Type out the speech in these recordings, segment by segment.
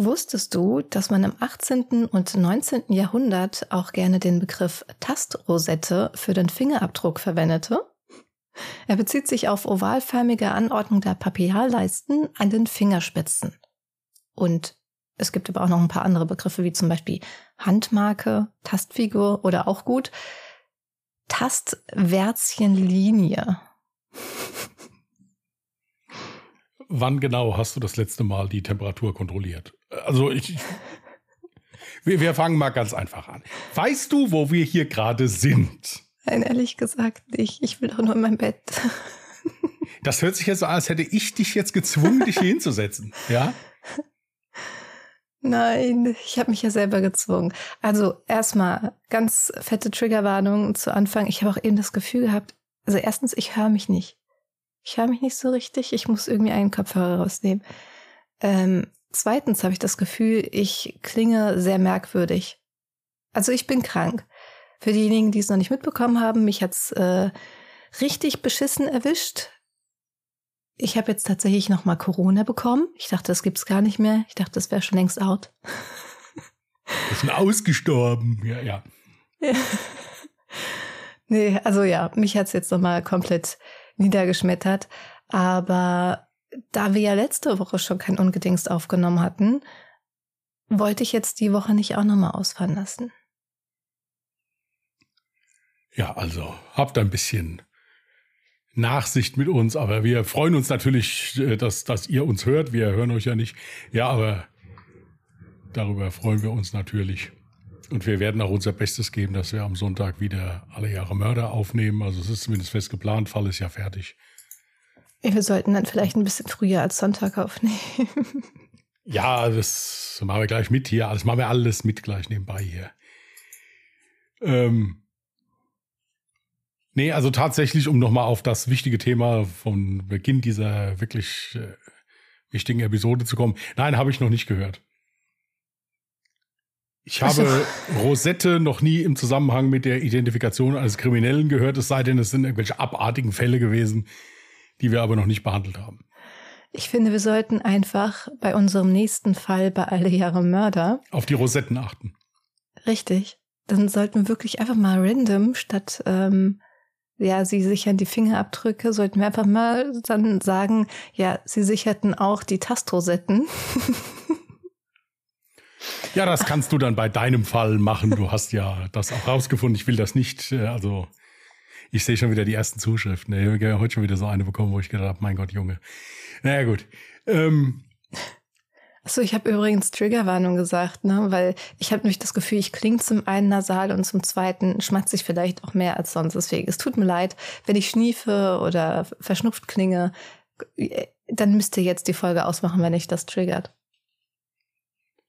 Wusstest du, dass man im 18. und 19. Jahrhundert auch gerne den Begriff Tastrosette für den Fingerabdruck verwendete? Er bezieht sich auf ovalförmige Anordnung der Papillarleisten an den Fingerspitzen. Und es gibt aber auch noch ein paar andere Begriffe, wie zum Beispiel Handmarke, Tastfigur oder auch gut Tastwärzchenlinie. Wann genau hast du das letzte Mal die Temperatur kontrolliert? Also ich. Wir, wir fangen mal ganz einfach an. Weißt du, wo wir hier gerade sind? Nein, ehrlich gesagt nicht. Ich will doch nur in mein Bett. Das hört sich jetzt so an, als hätte ich dich jetzt gezwungen, dich hier hinzusetzen. Ja? Nein, ich habe mich ja selber gezwungen. Also erstmal ganz fette Triggerwarnung zu Anfang. Ich habe auch eben das Gefühl gehabt, also erstens, ich höre mich nicht. Ich höre mich nicht so richtig. Ich muss irgendwie einen Kopfhörer rausnehmen. Ähm, zweitens habe ich das Gefühl, ich klinge sehr merkwürdig. Also ich bin krank. Für diejenigen, die es noch nicht mitbekommen haben, mich hat's äh, richtig beschissen erwischt. Ich habe jetzt tatsächlich noch mal Corona bekommen. Ich dachte, das gibt's gar nicht mehr. Ich dachte, das wäre schon längst out. Ist ausgestorben. Ja, ja. ja. Nee, also ja, mich hat's jetzt noch mal komplett niedergeschmettert. Aber da wir ja letzte Woche schon kein Ungedingst aufgenommen hatten, wollte ich jetzt die Woche nicht auch noch mal ausfahren lassen. Ja, also habt ein bisschen Nachsicht mit uns, aber wir freuen uns natürlich, äh, dass, dass ihr uns hört. Wir hören euch ja nicht. Ja, aber darüber freuen wir uns natürlich. Und wir werden auch unser Bestes geben, dass wir am Sonntag wieder alle Jahre Mörder aufnehmen. Also es ist zumindest fest geplant, Fall ist ja fertig. Wir sollten dann vielleicht ein bisschen früher als Sonntag aufnehmen. ja, das machen wir gleich mit hier. Das machen wir alles mit gleich nebenbei hier. Ähm, Nee, also tatsächlich, um nochmal auf das wichtige Thema vom Beginn dieser wirklich äh, wichtigen Episode zu kommen. Nein, habe ich noch nicht gehört. Ich habe also. Rosette noch nie im Zusammenhang mit der Identifikation eines Kriminellen gehört, es sei denn, es sind irgendwelche abartigen Fälle gewesen, die wir aber noch nicht behandelt haben. Ich finde, wir sollten einfach bei unserem nächsten Fall bei Alle Jahre Mörder auf die Rosetten achten. Richtig. Dann sollten wir wirklich einfach mal random statt ähm, ja, sie sichern die Fingerabdrücke, sollten wir einfach mal dann sagen, ja, sie sicherten auch die Tastrosetten. ja, das kannst du dann bei deinem Fall machen. Du hast ja das auch rausgefunden. Ich will das nicht, äh, also ich sehe schon wieder die ersten Zuschriften. Ich habe heute schon wieder so eine bekommen, wo ich gedacht habe, mein Gott, Junge. Naja, gut. Ähm, Achso, ich habe übrigens Triggerwarnung gesagt, ne? weil ich habe nämlich das Gefühl, ich klinge zum einen nasal und zum zweiten schmatze ich vielleicht auch mehr als sonst. Deswegen, es tut mir leid, wenn ich schniefe oder verschnupft klinge, dann müsst ihr jetzt die Folge ausmachen, wenn ich das triggert.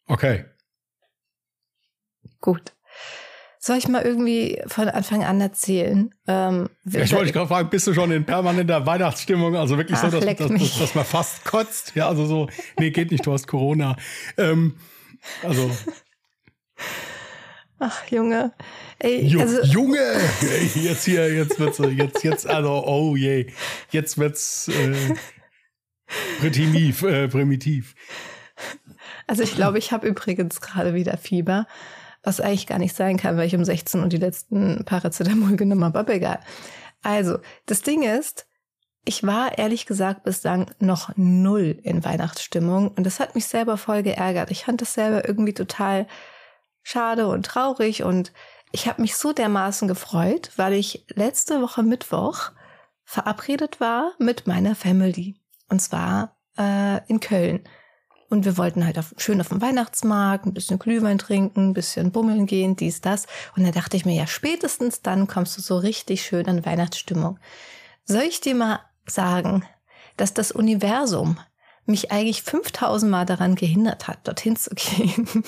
Okay. Gut. Soll ich mal irgendwie von Anfang an erzählen? Ähm, ich wollte dich gerade fragen, bist du schon in permanenter Weihnachtsstimmung? Also wirklich Ach, so, dass, dass, dass, dass, man fast kotzt? Ja, also so, nee, geht nicht, du hast Corona. Ähm, also. Ach, Junge. Ey, Ju also, Junge! Jetzt hier, jetzt wird's, jetzt, jetzt, also, oh je. Jetzt wird's äh, primitiv, äh, primitiv. Also ich glaube, ich habe übrigens gerade wieder Fieber was eigentlich gar nicht sein kann, weil ich um 16 und die letzten Paracetamol genommen habe, aber egal. Also, das Ding ist, ich war ehrlich gesagt bislang noch null in Weihnachtsstimmung und das hat mich selber voll geärgert. Ich fand das selber irgendwie total schade und traurig und ich habe mich so dermaßen gefreut, weil ich letzte Woche Mittwoch verabredet war mit meiner Family und zwar äh, in Köln. Und wir wollten halt auf, schön auf dem Weihnachtsmarkt, ein bisschen Glühwein trinken, ein bisschen bummeln gehen, dies, das. Und da dachte ich mir, ja, spätestens dann kommst du so richtig schön an Weihnachtsstimmung. Soll ich dir mal sagen, dass das Universum mich eigentlich 5000 Mal daran gehindert hat, dorthin zu gehen?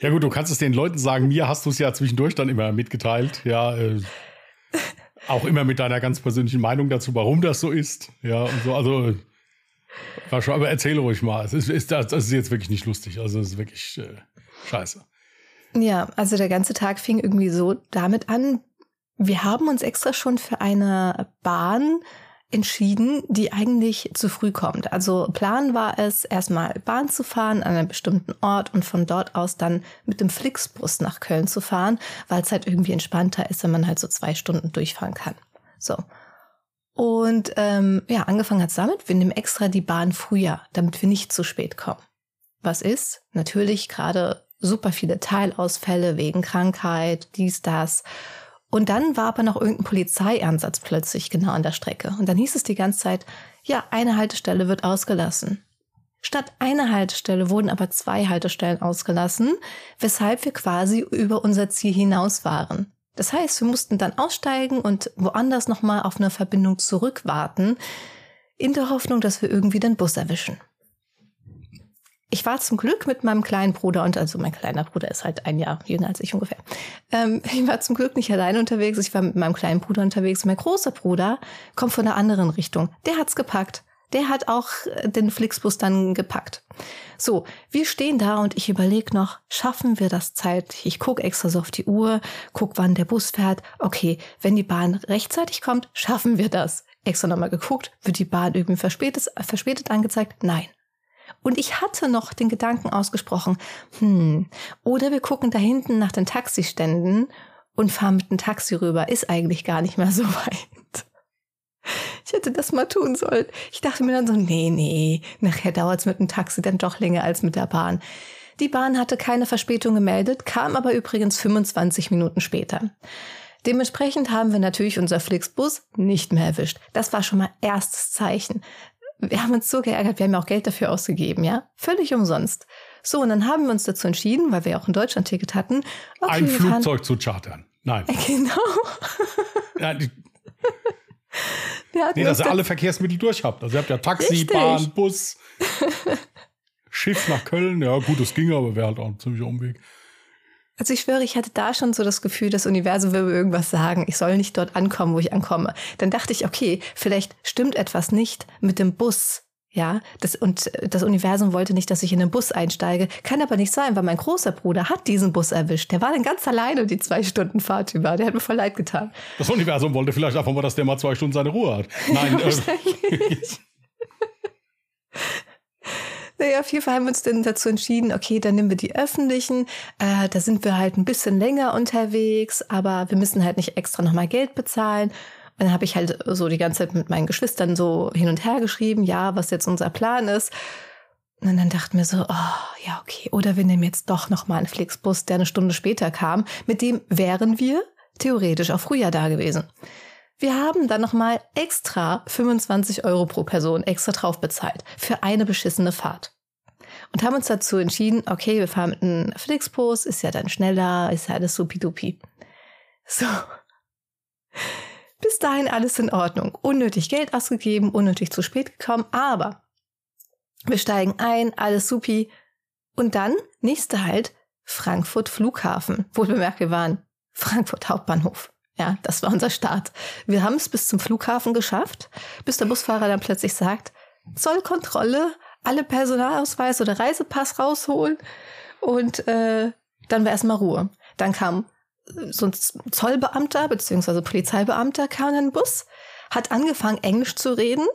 Ja gut, du kannst es den Leuten sagen, mir hast du es ja zwischendurch dann immer mitgeteilt, ja. Äh, auch immer mit deiner ganz persönlichen Meinung dazu, warum das so ist, ja und so. Also war schon, aber erzähl ruhig mal. Es ist, ist, das ist jetzt wirklich nicht lustig. Also es ist wirklich äh, scheiße. Ja, also der ganze Tag fing irgendwie so damit an. Wir haben uns extra schon für eine Bahn entschieden, die eigentlich zu früh kommt. Also Plan war es, erstmal Bahn zu fahren an einem bestimmten Ort und von dort aus dann mit dem Flixbus nach Köln zu fahren, weil es halt irgendwie entspannter ist, wenn man halt so zwei Stunden durchfahren kann. So. Und ähm, ja, angefangen hat es damit, wir nehmen extra die Bahn früher, damit wir nicht zu spät kommen. Was ist? Natürlich gerade super viele Teilausfälle wegen Krankheit, dies, das. Und dann war aber noch irgendein Polizeieinsatz plötzlich genau an der Strecke. Und dann hieß es die ganze Zeit, ja, eine Haltestelle wird ausgelassen. Statt einer Haltestelle wurden aber zwei Haltestellen ausgelassen, weshalb wir quasi über unser Ziel hinaus waren. Das heißt, wir mussten dann aussteigen und woanders nochmal auf eine Verbindung zurückwarten, in der Hoffnung, dass wir irgendwie den Bus erwischen ich war zum Glück mit meinem kleinen Bruder und also mein kleiner Bruder ist halt ein Jahr jünger als ich ungefähr. Ähm, ich war zum Glück nicht alleine unterwegs. Ich war mit meinem kleinen Bruder unterwegs. Mein großer Bruder kommt von der anderen Richtung. Der hat's gepackt. Der hat auch äh, den Flixbus dann gepackt. So, wir stehen da und ich überlege noch, schaffen wir das zeitlich? Ich gucke extra so auf die Uhr, guck, wann der Bus fährt. Okay, wenn die Bahn rechtzeitig kommt, schaffen wir das. Extra nochmal geguckt, wird die Bahn irgendwie verspätet, verspätet angezeigt? Nein. Und ich hatte noch den Gedanken ausgesprochen, hm, oder wir gucken da hinten nach den Taxiständen und fahren mit dem Taxi rüber, ist eigentlich gar nicht mehr so weit. Ich hätte das mal tun sollen. Ich dachte mir dann so, nee, nee, nachher dauert's mit dem Taxi dann doch länger als mit der Bahn. Die Bahn hatte keine Verspätung gemeldet, kam aber übrigens 25 Minuten später. Dementsprechend haben wir natürlich unser Flixbus nicht mehr erwischt. Das war schon mal erstes Zeichen wir haben uns so geärgert, wir haben ja auch Geld dafür ausgegeben, ja? Völlig umsonst. So, und dann haben wir uns dazu entschieden, weil wir ja auch ein Deutschland-Ticket hatten. Okay, ein Flugzeug zu chartern. Nein. Genau. ja, die, nee, dass ihr alle Verkehrsmittel durch habt. Also ihr habt ja Taxi, Richtig. Bahn, Bus, Schiff nach Köln. Ja, gut, das ging, aber wäre halt auch ein ziemlicher Umweg. Also ich schwöre, ich hatte da schon so das Gefühl, das Universum will mir irgendwas sagen. Ich soll nicht dort ankommen, wo ich ankomme. Dann dachte ich, okay, vielleicht stimmt etwas nicht mit dem Bus. Ja, das, und das Universum wollte nicht, dass ich in den Bus einsteige. Kann aber nicht sein, weil mein großer Bruder hat diesen Bus erwischt. Der war dann ganz alleine die zwei Stunden Fahrt über. Der hat mir voll leid getan. Das Universum wollte vielleicht einfach mal, dass der mal zwei Stunden seine Ruhe hat. Nein, ja, äh, Naja, auf jeden Fall haben wir uns dann dazu entschieden, okay, dann nehmen wir die öffentlichen. Äh, da sind wir halt ein bisschen länger unterwegs, aber wir müssen halt nicht extra nochmal Geld bezahlen. Und dann habe ich halt so die ganze Zeit mit meinen Geschwistern so hin und her geschrieben, ja, was jetzt unser Plan ist. Und dann dachten wir so, oh, ja, okay. Oder wir nehmen jetzt doch nochmal einen Flixbus, der eine Stunde später kam. Mit dem wären wir theoretisch auch früher da gewesen. Wir haben dann nochmal extra 25 Euro pro Person extra drauf bezahlt für eine beschissene Fahrt. Und haben uns dazu entschieden, okay, wir fahren mit einem Flixbus, ist ja dann schneller, ist ja alles supidupi. So. Bis dahin alles in Ordnung. Unnötig Geld ausgegeben, unnötig zu spät gekommen, aber wir steigen ein, alles supi. Und dann, nächste Halt, Frankfurt Flughafen. Wohl bemerkt, wir waren Frankfurt Hauptbahnhof. Ja, das war unser Start. Wir haben es bis zum Flughafen geschafft, bis der Busfahrer dann plötzlich sagt, Zollkontrolle, alle Personalausweis oder Reisepass rausholen und äh, dann war erstmal Ruhe. Dann kam so ein Zollbeamter beziehungsweise Polizeibeamter kam in den Bus, hat angefangen Englisch zu reden.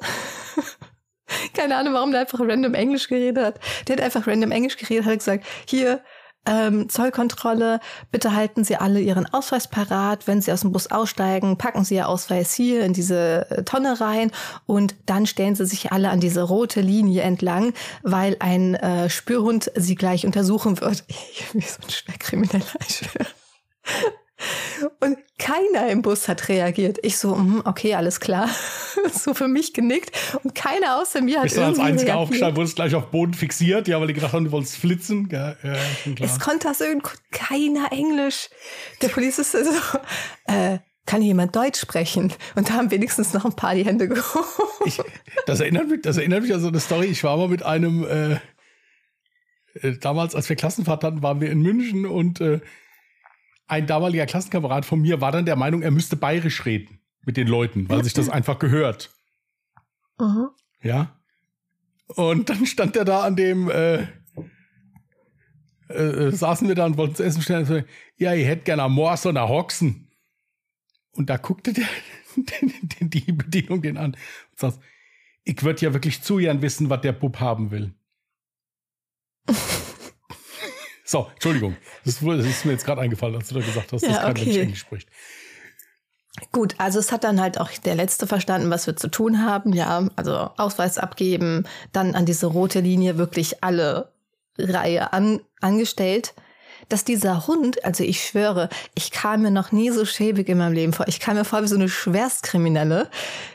Keine Ahnung, warum der einfach random Englisch geredet hat. Der hat einfach random Englisch geredet, hat gesagt, hier, ähm, Zollkontrolle, bitte halten Sie alle Ihren Ausweis parat. Wenn Sie aus dem Bus aussteigen, packen Sie Ihr Ausweis hier in diese äh, Tonne rein und dann stellen Sie sich alle an diese rote Linie entlang, weil ein äh, Spürhund Sie gleich untersuchen wird. Wie so ein Schwerkrimineller. Und keiner im Bus hat reagiert. Ich so, mm, okay, alles klar. so für mich genickt. Und keiner außer mir hat Bist irgendwie du als einziger aufgestanden, wurdest gleich auf Boden fixiert, ja, weil die gedacht haben, du wolltest flitzen. Ja, ja, es konnte das irgendwie keiner Englisch. Der Polizist ist so, äh, kann jemand Deutsch sprechen? Und da haben wenigstens noch ein paar die Hände gehoben. Ich, das, erinnert mich, das erinnert mich an so eine Story. Ich war mal mit einem, äh, äh, damals, als wir Klassenfahrt hatten, waren wir in München und äh, ein damaliger Klassenkamerad von mir war dann der Meinung, er müsste bayerisch reden mit den Leuten, weil sich das einfach gehört. Mhm. Ja. Und dann stand er da an dem, äh, äh, saßen wir da und wollten zu essen stellen. So, ja, ich hätte gerne Mors oder Hoxen. Und da guckte der, die Bedienung den an und sagst, ich würde ja wirklich zu gern wissen, was der Bub haben will. so, Entschuldigung. Das, ist mir jetzt gerade eingefallen, als du da gesagt hast, ja, dass kein okay. Mensch Englisch spricht. Gut, also es hat dann halt auch der Letzte verstanden, was wir zu tun haben. Ja, also Ausweis abgeben, dann an diese rote Linie wirklich alle Reihe an, angestellt. Dass dieser Hund, also ich schwöre, ich kam mir noch nie so schäbig in meinem Leben vor. Ich kam mir vor wie so eine Schwerstkriminelle,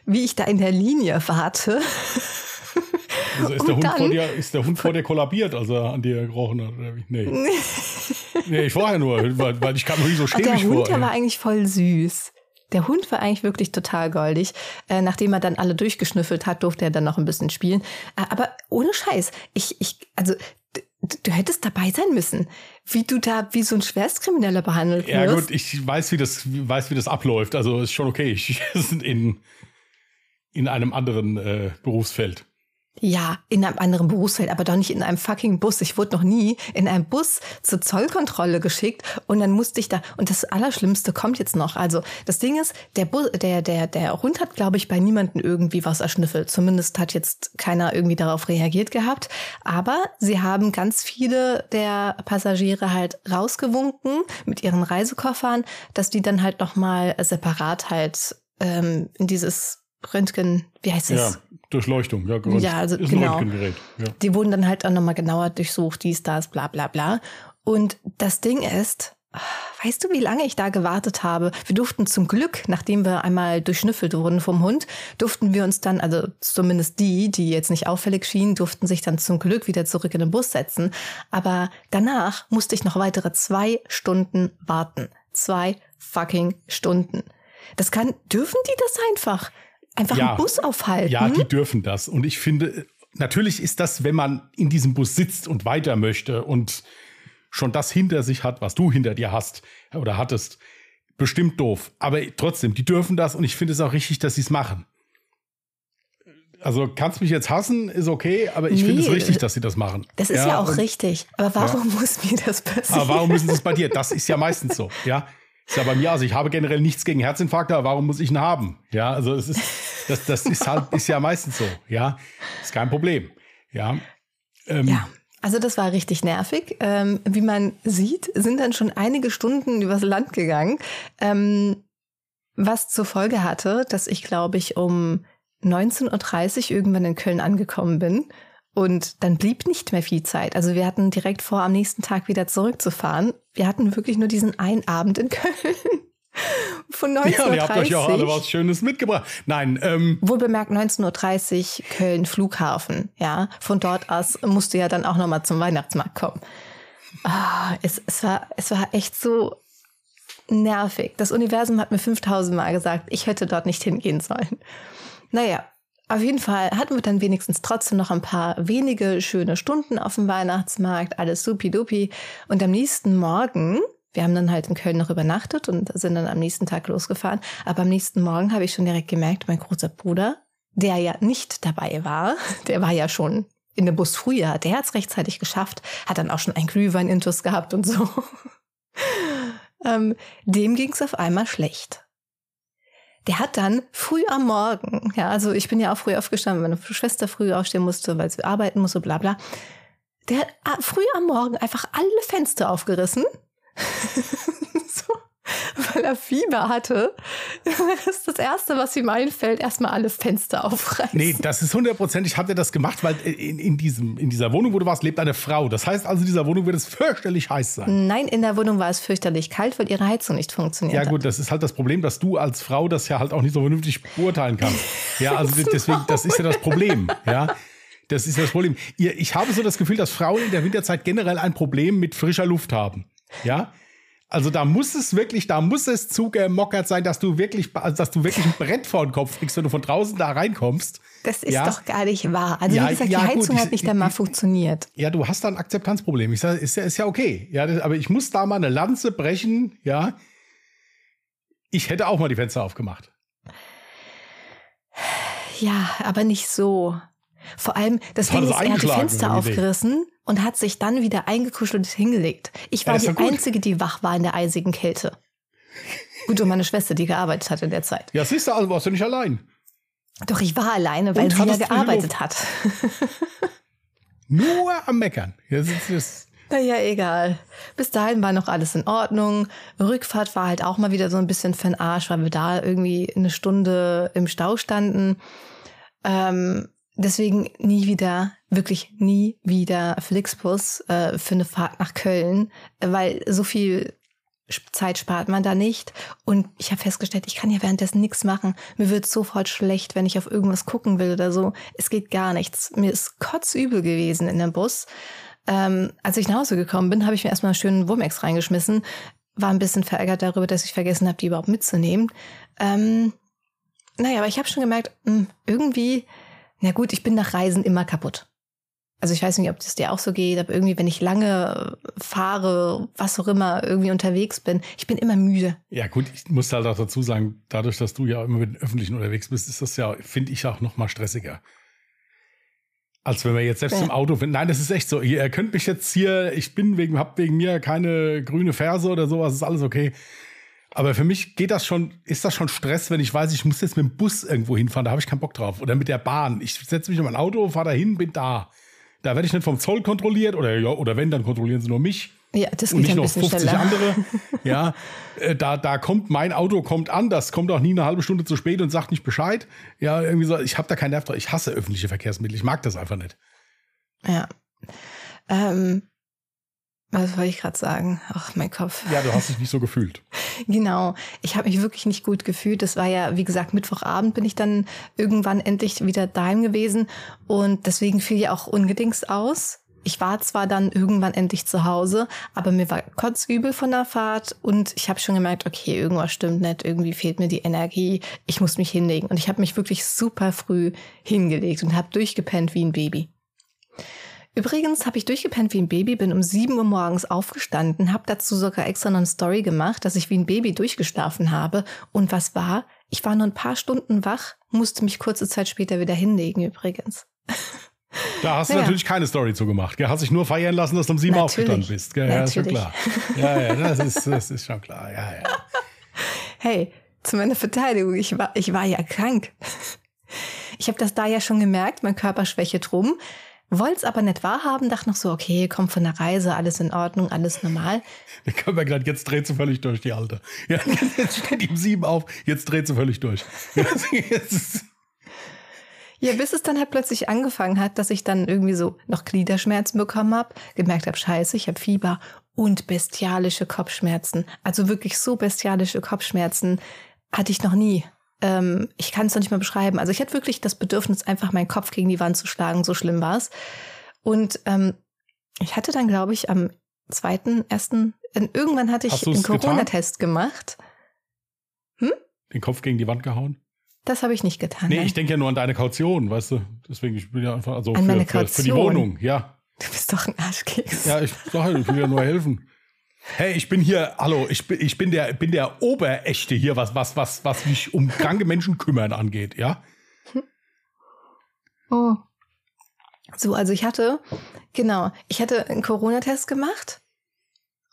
wie ich da in der Linie warte. Also ist, der Hund vor dir, ist der Hund vor dir kollabiert, als er an dir gerochen hat? Nee. nee, ich vorher nur, weil, weil ich kam mir nie so schäbig vor. Der Hund, der war eigentlich voll süß. Der Hund war eigentlich wirklich total goldig. Äh, nachdem er dann alle durchgeschnüffelt hat, durfte er dann noch ein bisschen spielen. Äh, aber ohne Scheiß, ich, ich, also du hättest dabei sein müssen, wie du da wie so ein Schwerstkrimineller behandelt wirst. Ja gut, ich weiß, wie das, weiß, wie das abläuft. Also ist schon okay. Ich sind in in einem anderen äh, Berufsfeld. Ja, in einem anderen Berufsfeld, aber doch nicht in einem fucking Bus. Ich wurde noch nie in einem Bus zur Zollkontrolle geschickt und dann musste ich da, und das Allerschlimmste kommt jetzt noch. Also, das Ding ist, der, Bus, der, der, der Hund hat, glaube ich, bei niemandem irgendwie was erschnüffelt. Zumindest hat jetzt keiner irgendwie darauf reagiert gehabt. Aber sie haben ganz viele der Passagiere halt rausgewunken mit ihren Reisekoffern, dass die dann halt nochmal separat halt ähm, in dieses Röntgen, wie heißt es? Ja, Durchleuchtung, ja, ja also ist genau. Röntgengerät. Ja. Die wurden dann halt auch nochmal genauer durchsucht, dies, das, bla bla bla. Und das Ding ist, weißt du, wie lange ich da gewartet habe? Wir durften zum Glück, nachdem wir einmal durchschnüffelt wurden vom Hund, durften wir uns dann, also zumindest die, die jetzt nicht auffällig schienen, durften sich dann zum Glück wieder zurück in den Bus setzen. Aber danach musste ich noch weitere zwei Stunden warten. Zwei fucking Stunden. Das kann, dürfen die das einfach? Einfach ja, einen Bus aufhalten. Ja, die dürfen das. Und ich finde, natürlich ist das, wenn man in diesem Bus sitzt und weiter möchte und schon das hinter sich hat, was du hinter dir hast oder hattest, bestimmt doof. Aber trotzdem, die dürfen das und ich finde es auch richtig, dass sie es machen. Also kannst mich jetzt hassen, ist okay, aber ich nee, finde es richtig, dass sie das machen. Das ist ja, ja auch richtig. Aber warum ja. muss mir das passieren? Aber warum müssen sie es bei dir? Das ist ja meistens so, ja. Ist ja bei mir, also ich habe generell nichts gegen Herzinfarkte, aber warum muss ich ihn haben? Ja, also es ist, das, das ist halt, ist ja meistens so. Ja, ist kein Problem. Ja. Ähm, ja. Also das war richtig nervig. Ähm, wie man sieht, sind dann schon einige Stunden übers Land gegangen, ähm, was zur Folge hatte, dass ich, glaube ich, um 19.30 Uhr irgendwann in Köln angekommen bin und dann blieb nicht mehr viel Zeit. Also wir hatten direkt vor, am nächsten Tag wieder zurückzufahren. Wir hatten wirklich nur diesen einen Abend in Köln. Von 19.30 Uhr. Ja, ihr habt euch auch alle was Schönes mitgebracht. Nein. Ähm. Wohl bemerkt 19.30 Uhr Köln Flughafen. Ja, von dort aus musste ja dann auch nochmal zum Weihnachtsmarkt kommen. Ah, es, es, war, es war echt so nervig. Das Universum hat mir 5000 Mal gesagt, ich hätte dort nicht hingehen sollen. Naja, auf jeden Fall hatten wir dann wenigstens trotzdem noch ein paar wenige schöne Stunden auf dem Weihnachtsmarkt, alles supi-dupi. Und am nächsten Morgen, wir haben dann halt in Köln noch übernachtet und sind dann am nächsten Tag losgefahren. Aber am nächsten Morgen habe ich schon direkt gemerkt, mein großer Bruder, der ja nicht dabei war, der war ja schon in dem Bus früher, der hat es rechtzeitig geschafft, hat dann auch schon ein Glühwein-Intus gehabt und so. ähm, dem ging es auf einmal schlecht der hat dann früh am Morgen, ja, also ich bin ja auch früh aufgestanden, meine Schwester früh aufstehen musste, weil sie arbeiten musste, bla bla. Der hat früh am Morgen einfach alle Fenster aufgerissen. weil er Fieber hatte. Das ist das Erste, was ihm einfällt, erstmal alle Fenster aufreißen. Nee, das ist hundertprozentig, hat er das gemacht, weil in, in, diesem, in dieser Wohnung, wo du warst, lebt eine Frau. Das heißt also, in dieser Wohnung wird es fürchterlich heiß sein. Nein, in der Wohnung war es fürchterlich kalt, weil ihre Heizung nicht funktioniert Ja gut, hat. das ist halt das Problem, dass du als Frau das ja halt auch nicht so vernünftig beurteilen kannst. Ja, also deswegen, das ist ja das Problem. Ja. Das ist das Problem. Ich habe so das Gefühl, dass Frauen in der Winterzeit generell ein Problem mit frischer Luft haben. Ja, also da muss es wirklich, da muss es zugemockert sein, dass du wirklich, dass du wirklich ein Brett vor den Kopf kriegst, wenn du von draußen da reinkommst. Das ist ja? doch gar nicht wahr. Also ja, wie gesagt, ja, die Heizung gut, hat nicht einmal funktioniert. Ja, du hast da ein Akzeptanzproblem. Ich sage, ist ja, ist ja okay. Ja, das, aber ich muss da mal eine Lanze brechen. Ja, ich hätte auch mal die Fenster aufgemacht. Ja, aber nicht so. Vor allem, das Ding ist, er hat die Fenster aufgerissen und hat sich dann wieder eingekuschelt und hingelegt. Ich war ja, die Einzige, die wach war in der eisigen Kälte. Gut, und meine Schwester, die gearbeitet hat in der Zeit. Ja, siehst du, also warst du nicht allein. Doch, ich war alleine, weil Und sie ja gearbeitet hat. Nur am Meckern. Jetzt ist es. Naja, egal. Bis dahin war noch alles in Ordnung. Rückfahrt war halt auch mal wieder so ein bisschen für den Arsch, weil wir da irgendwie eine Stunde im Stau standen. Ähm, deswegen nie wieder, wirklich nie wieder Flixbus äh, für eine Fahrt nach Köln, weil so viel Zeit spart man da nicht. Und ich habe festgestellt, ich kann ja währenddessen nichts machen. Mir wird sofort schlecht, wenn ich auf irgendwas gucken will oder so. Es geht gar nichts. Mir ist kotzübel gewesen in dem Bus. Ähm, als ich nach Hause gekommen bin, habe ich mir erstmal einen schönen Wurmex reingeschmissen. War ein bisschen verärgert darüber, dass ich vergessen habe, die überhaupt mitzunehmen. Ähm, naja, aber ich habe schon gemerkt, mh, irgendwie, na gut, ich bin nach Reisen immer kaputt. Also ich weiß nicht, ob das dir auch so geht, aber irgendwie, wenn ich lange fahre, was auch immer, irgendwie unterwegs bin, ich bin immer müde. Ja, gut, ich muss halt auch dazu sagen, dadurch, dass du ja immer mit den Öffentlichen unterwegs bist, ist das ja, finde ich, auch noch mal stressiger. Als wenn wir jetzt selbst Ja. im Auto finden. Nein, das ist echt so. Ihr könnt mich jetzt hier, ich bin wegen, hab wegen mir keine grüne Ferse oder sowas, ist alles okay. Aber für mich geht das schon, ist das schon Stress, wenn ich weiß, ich muss jetzt mit dem Bus irgendwo hinfahren, da habe ich keinen Bock drauf. Oder mit der Bahn. Ich setze mich in mein Auto, fahre dahin, bin da. Da werde ich nicht vom Zoll kontrolliert oder, ja, oder wenn, dann kontrollieren sie nur mich Ja, das und geht nicht ein noch bisschen 50 schneller. andere. Ja, äh, da, da kommt mein Auto kommt an, das kommt auch nie eine halbe Stunde zu spät und sagt nicht Bescheid. Ja, irgendwie so, ich habe da keinen Nerv drauf. Ich hasse öffentliche Verkehrsmittel. Ich mag das einfach nicht. Ja. Ähm, was wollte ich gerade sagen? Ach, mein Kopf. Ja, du hast dich nicht so gefühlt. Genau. Ich habe mich wirklich nicht gut gefühlt. Das war ja, wie gesagt, Mittwochabend bin ich dann irgendwann endlich wieder daheim gewesen und deswegen fiel ja auch ungedingst aus. Ich war zwar dann irgendwann endlich zu Hause, aber mir war kotzübel von der Fahrt und ich habe schon gemerkt, okay, irgendwas stimmt nicht, irgendwie fehlt mir die Energie, ich muss mich hinlegen. Und ich habe mich wirklich super früh hingelegt und habe durchgepennt wie ein Baby. Übrigens habe ich durchgepennt wie ein Baby, bin um 7 Uhr morgens aufgestanden, habe dazu sogar extra noch eine Story gemacht, dass ich wie ein Baby durchgeschlafen habe. Und was war? Ich war nur ein paar Stunden wach, musste mich kurze Zeit später wieder hinlegen übrigens. Da hast du Ja. natürlich keine Story zu gemacht. Gell? Hast dich nur feiern lassen, dass du um sieben Natürlich. aufgestanden bist. Gell? Ja, ist schon Natürlich. klar. Ja, ja, das ist, das ist schon klar. Ja, ja. Hey, zu meiner Verteidigung, ich war, ich war ja krank. Ich habe das da ja schon gemerkt, mein Körper schwäche drum. Wollte es aber nicht wahrhaben, dachte noch so, okay, komm von der Reise, alles in Ordnung, alles normal. Da können wir gerade, jetzt dreht sie völlig durch, die Alte. Ja, jetzt steht die um sieben auf, jetzt dreht sie völlig durch. Ja, bis es dann halt plötzlich angefangen hat, dass ich dann irgendwie so noch Gliederschmerzen bekommen habe, gemerkt habe, scheiße, ich habe Fieber und bestialische Kopfschmerzen. Also wirklich so bestialische Kopfschmerzen hatte ich noch nie. Ähm, ich kann es noch nicht mal beschreiben. Also ich hatte wirklich das Bedürfnis, einfach meinen Kopf gegen die Wand zu schlagen, so schlimm war es. Und ähm, ich hatte dann, glaube ich, am zweiten, ersten, irgendwann hatte ich einen? Corona-Test gemacht. den Kopf gegen die Wand gehauen. Das habe ich nicht getan. Nee, nein. ich denke ja nur an deine Kaution, weißt du? Deswegen, ich bin ja einfach, also An für, meine für, für die Kaution? Wohnung, ja. du bist doch ein Arschkeks. Ja, ich ja, ich will ja nur helfen. Hey, ich bin hier, hallo, ich bin, ich bin der, bin der Oberechte hier, was, was, was, was mich um kranke Menschen kümmern angeht, ja? Oh. So, also ich hatte, genau, ich hatte einen Corona-Test gemacht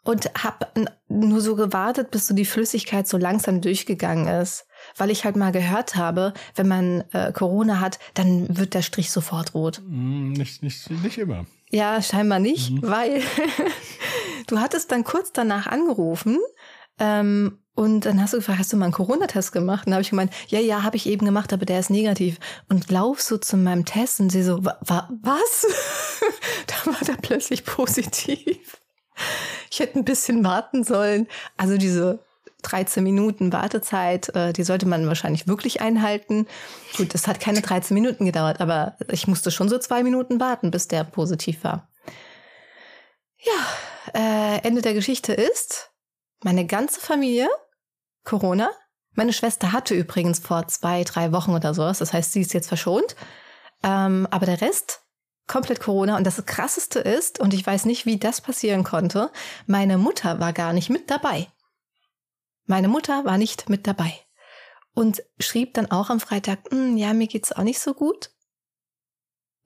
und habe nur so gewartet, bis so die Flüssigkeit so langsam durchgegangen ist. Weil ich halt mal gehört habe, wenn man äh, Corona hat, dann wird der Strich sofort rot. Hm, nicht, nicht, nicht immer. Ja, scheinbar nicht, weil du hattest dann kurz danach angerufen ähm, und dann hast du gefragt, hast du mal einen Corona-Test gemacht? Und dann habe ich gemeint, ja, ja, habe ich eben gemacht, aber der ist negativ. Und lauf so zu meinem Test und sie so, wa, wa, was? da war der plötzlich positiv. Ich hätte ein bisschen warten sollen. Also diese 13 Minuten Wartezeit, äh, die sollte man wahrscheinlich wirklich einhalten. Gut, es hat keine 13 Minuten gedauert, aber ich musste schon so zwei Minuten warten, bis der positiv war. Ja, äh, Ende der Geschichte ist, meine ganze Familie Corona. Meine Schwester hatte übrigens vor zwei, drei Wochen oder sowas. Das heißt, sie ist jetzt verschont. Ähm, aber der Rest komplett Corona. Und das Krasseste ist, und ich weiß nicht, wie das passieren konnte, meine Mutter war gar nicht mit dabei. Meine Mutter war nicht mit dabei. Und schrieb dann auch am Freitag, "Hm, ja, mir geht's auch nicht so gut.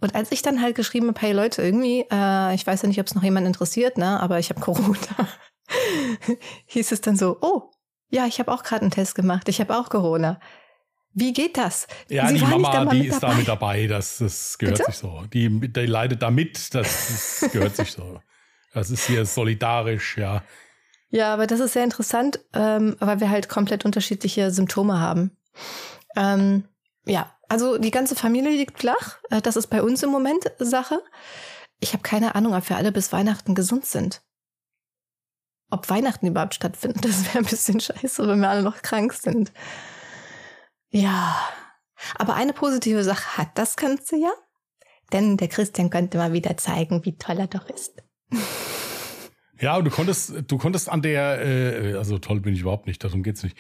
Und als ich dann halt geschrieben habe, hey Leute, irgendwie, äh, ich weiß ja nicht, ob es noch jemand interessiert, ne, aber ich habe Corona, hieß es dann so, oh, Ja, ich habe auch gerade einen Test gemacht. Ich habe auch Corona. Wie geht das? Ja, Sie die Mama, die ist da dabei. mit dabei. Das, das gehört Bitte? sich so. Die, die leidet da mit. Das, das gehört sich so. Das ist hier solidarisch, ja. Ja, aber das ist sehr interessant, ähm, weil wir halt komplett unterschiedliche Symptome haben. Ähm, ja, also die ganze Familie liegt flach. Äh, das ist bei uns im Moment Sache. Ich habe keine Ahnung, ob wir alle bis Weihnachten gesund sind. Ob Weihnachten überhaupt stattfindet, das wäre ein bisschen scheiße, wenn wir alle noch krank sind. Ja, aber eine positive Sache hat das ganze Jahr. Denn der Christian konnte mal wieder zeigen, wie toll er doch ist. Ja, du konntest, du konntest an der, äh, also toll bin ich überhaupt nicht, darum geht's nicht.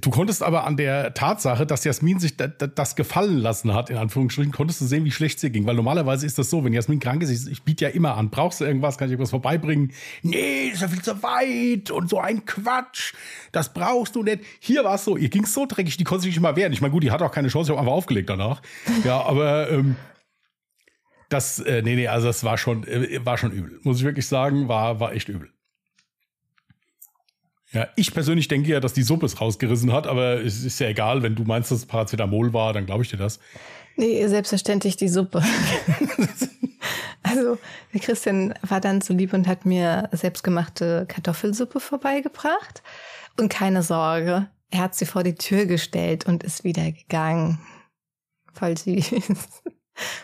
Du konntest aber an der Tatsache, dass Jasmin sich da, da, das gefallen lassen hat, in Anführungsstrichen, konntest du sehen, wie schlecht ihr ging. Weil normalerweise ist das so, wenn Jasmin krank ist, ich, ich biete ja immer an, brauchst du irgendwas, kann ich irgendwas vorbeibringen? Nee, ist ja viel zu weit und so ein Quatsch. Das brauchst du nicht. Hier war es so, ihr ging so dreckig, die konnte sich nicht mal wehren. Ich meine, gut, die hat auch keine Chance, ich habe einfach aufgelegt danach. Ja, aber ähm, das, äh, nee, nee, also das war schon, äh, war schon übel. Muss ich wirklich sagen, war, war echt übel. Ja, ich persönlich denke ja, dass die Suppe es rausgerissen hat, aber es ist ja egal, wenn du meinst, dass es Paracetamol war, dann glaube ich dir das. Nee, selbstverständlich die Suppe. also, der Christian war dann so lieb und hat mir selbstgemachte Kartoffelsuppe vorbeigebracht. Und keine Sorge, er hat sie vor die Tür gestellt und ist wieder gegangen. Voll süß.